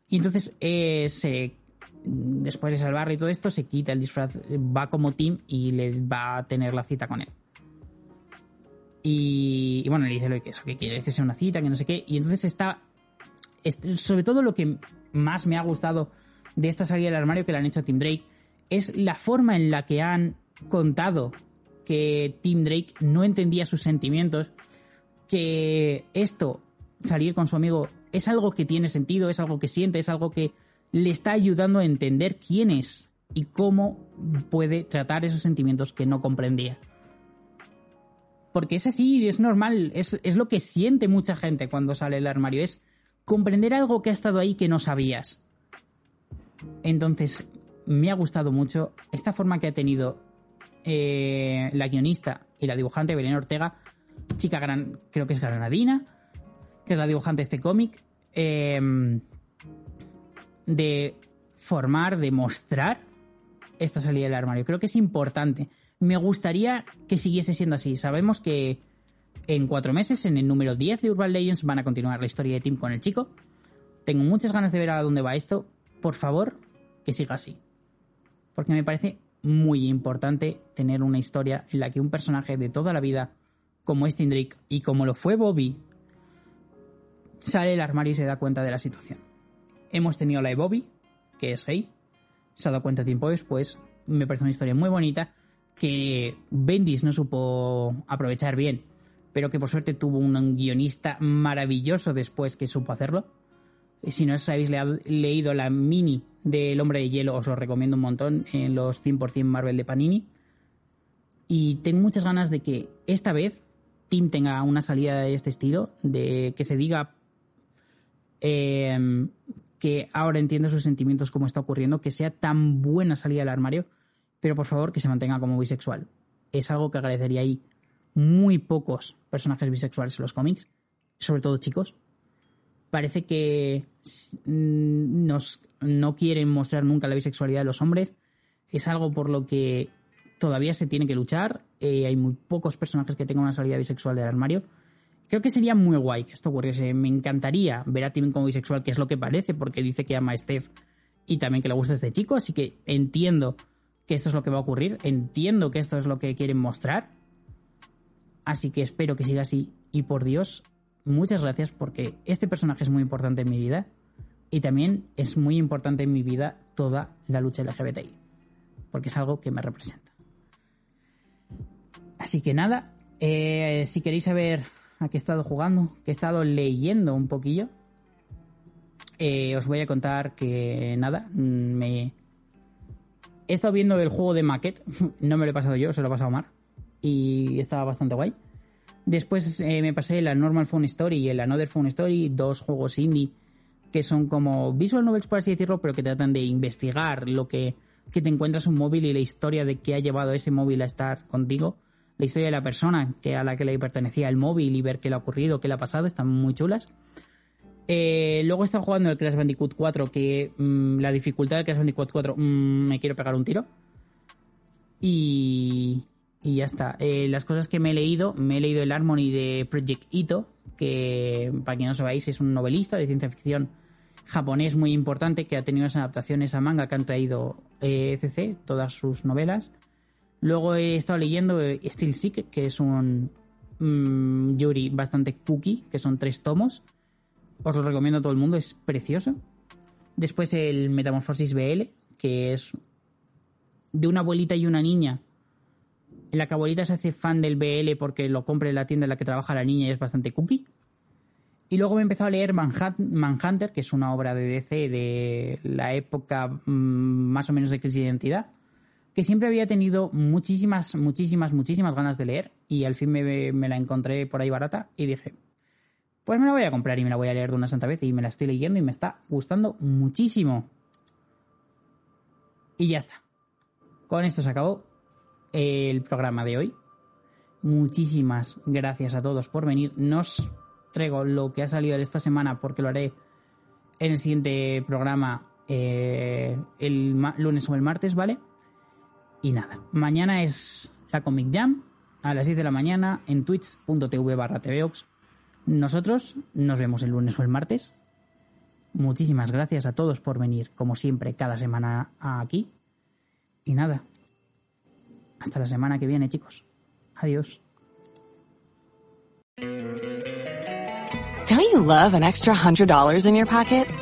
Y entonces eh, se, después de salvarle y todo esto, se quita el disfraz, va como Tim y le va a tener la cita con él. Y, y bueno, le dice lo que eso, que quiere que sea una cita, que no sé qué. Y entonces está. es- sobre todo lo que más me ha gustado de esta salida del armario que le han hecho a Tim Drake es la forma en la que han contado que Tim Drake no entendía sus sentimientos, que esto, salir con su amigo, es algo que tiene sentido, es algo que siente, es algo que le está ayudando a entender quién es y cómo puede tratar esos sentimientos que no comprendía. Porque es así, es normal, es, es lo que siente mucha gente cuando sale del armario, es comprender algo que ha estado ahí que no sabías. Entonces, me ha gustado mucho esta forma que ha tenido eh, la guionista y la dibujante Belén Ortega, chica gran, creo que es granadina, que es la dibujante de este cómic, eh, de formar, de mostrar esta salida del armario. Creo que es importante. Me gustaría que siguiese siendo así. Sabemos que en cuatro meses, en el número 10 de Urban Legends, van a continuar la historia de Tim con el chico. Tengo muchas ganas de ver a dónde va esto. Por favor, que siga así. Porque me parece muy importante tener una historia en la que un personaje de toda la vida, como es y como lo fue Bobby, sale del armario y se da cuenta de la situación. Hemos tenido la de Bobby, que es Rey, se ha dado cuenta tiempo después. Me parece una historia muy bonita que Bendis no supo aprovechar bien, pero que por suerte tuvo un guionista maravilloso después que supo hacerlo. Y Si no os habéis leído la mini del Hombre de Hielo, os lo recomiendo un montón en los 100% Marvel de Panini. Y tengo muchas ganas de que esta vez Tim tenga una salida de este estilo, de que se diga eh, que ahora entiendo sus sentimientos como está ocurriendo, que sea tan buena salida del armario, pero por favor que se mantenga como bisexual. Es algo que agradecería ahí muy pocos personajes bisexuales en los cómics, sobre todo chicos. Parece que mm, nos, no quieren mostrar nunca la bisexualidad de los hombres. Es algo por lo que todavía se tiene que luchar. Eh, hay muy pocos personajes que tengan una salida bisexual del armario. Creo que sería muy guay que esto ocurriese. Me encantaría ver a Tim como bisexual, que es lo que parece, porque dice que ama a Steph y también que le gusta este chico. Así que entiendo que esto es lo que va a ocurrir. Entiendo que esto es lo que quieren mostrar. Así que espero que siga así. Y por Dios, muchas gracias porque este personaje es muy importante en mi vida. Y también es muy importante en mi vida toda la lucha LGBTI. Porque es algo que me representa. Así que nada, eh, si queréis saber a he estado jugando, que he estado leyendo un poquillo, eh, os voy a contar que nada, mm, me... He estado viendo el juego de Maquette, no me lo he pasado yo, se lo ha pasado Mar, y estaba bastante guay. Después eh, me pasé la Normal Phone Story y el Another Phone Story, dos juegos indie que son como visual novels, por así decirlo, pero que tratan de investigar lo que, que te encuentras un móvil y la historia de qué ha llevado ese móvil a estar contigo. La historia de la persona que a la que le pertenecía el móvil y ver qué le ha ocurrido, qué le ha pasado, están muy chulas. Eh, luego estado jugando el Crash Bandicoot 4, que mm, la dificultad del Crash Bandicoot 4 mm, me quiero pegar un tiro. Y, y ya está. Eh, las cosas que me he leído, me he leído el Harmony de Project Ito, que para quien no sabéis es un novelista de ciencia ficción japonés muy importante que ha tenido esas adaptaciones a manga que han traído eh, ECC, todas sus novelas. Luego he estado leyendo eh, Steel Sick, que es un mm, Yuri bastante cookie, que son tres tomos. Os lo recomiendo a todo el mundo, es precioso. Después el Metamorfosis BL, que es de una abuelita y una niña. En la que abuelita se hace fan del BL porque lo compra en la tienda en la que trabaja la niña y es bastante cookie. Y luego me he empezado a leer Manhunt- Manhunter, que es una obra de DC de la época mm, más o menos de crisis de identidad, que siempre había tenido muchísimas, muchísimas, muchísimas ganas de leer y al fin me, me la encontré por ahí barata y dije, pues me la voy a comprar y me la voy a leer de una santa vez y me la estoy leyendo y me está gustando muchísimo. Y ya está. Con esto se acabó el programa de hoy. muchísimas gracias a todos por venir. Nos traigo lo que ha salido esta semana porque lo haré en el siguiente programa eh, el lunes o el martes, ¿vale? Y nada, mañana es la Comic Jam a las 6 de la mañana en twitch.tv barra tvox. Nosotros nos vemos el lunes o el martes. Muchísimas gracias a todos por venir, como siempre, cada semana aquí. Y nada, hasta la semana que viene, chicos. Adiós. Extra $100 in your pocket?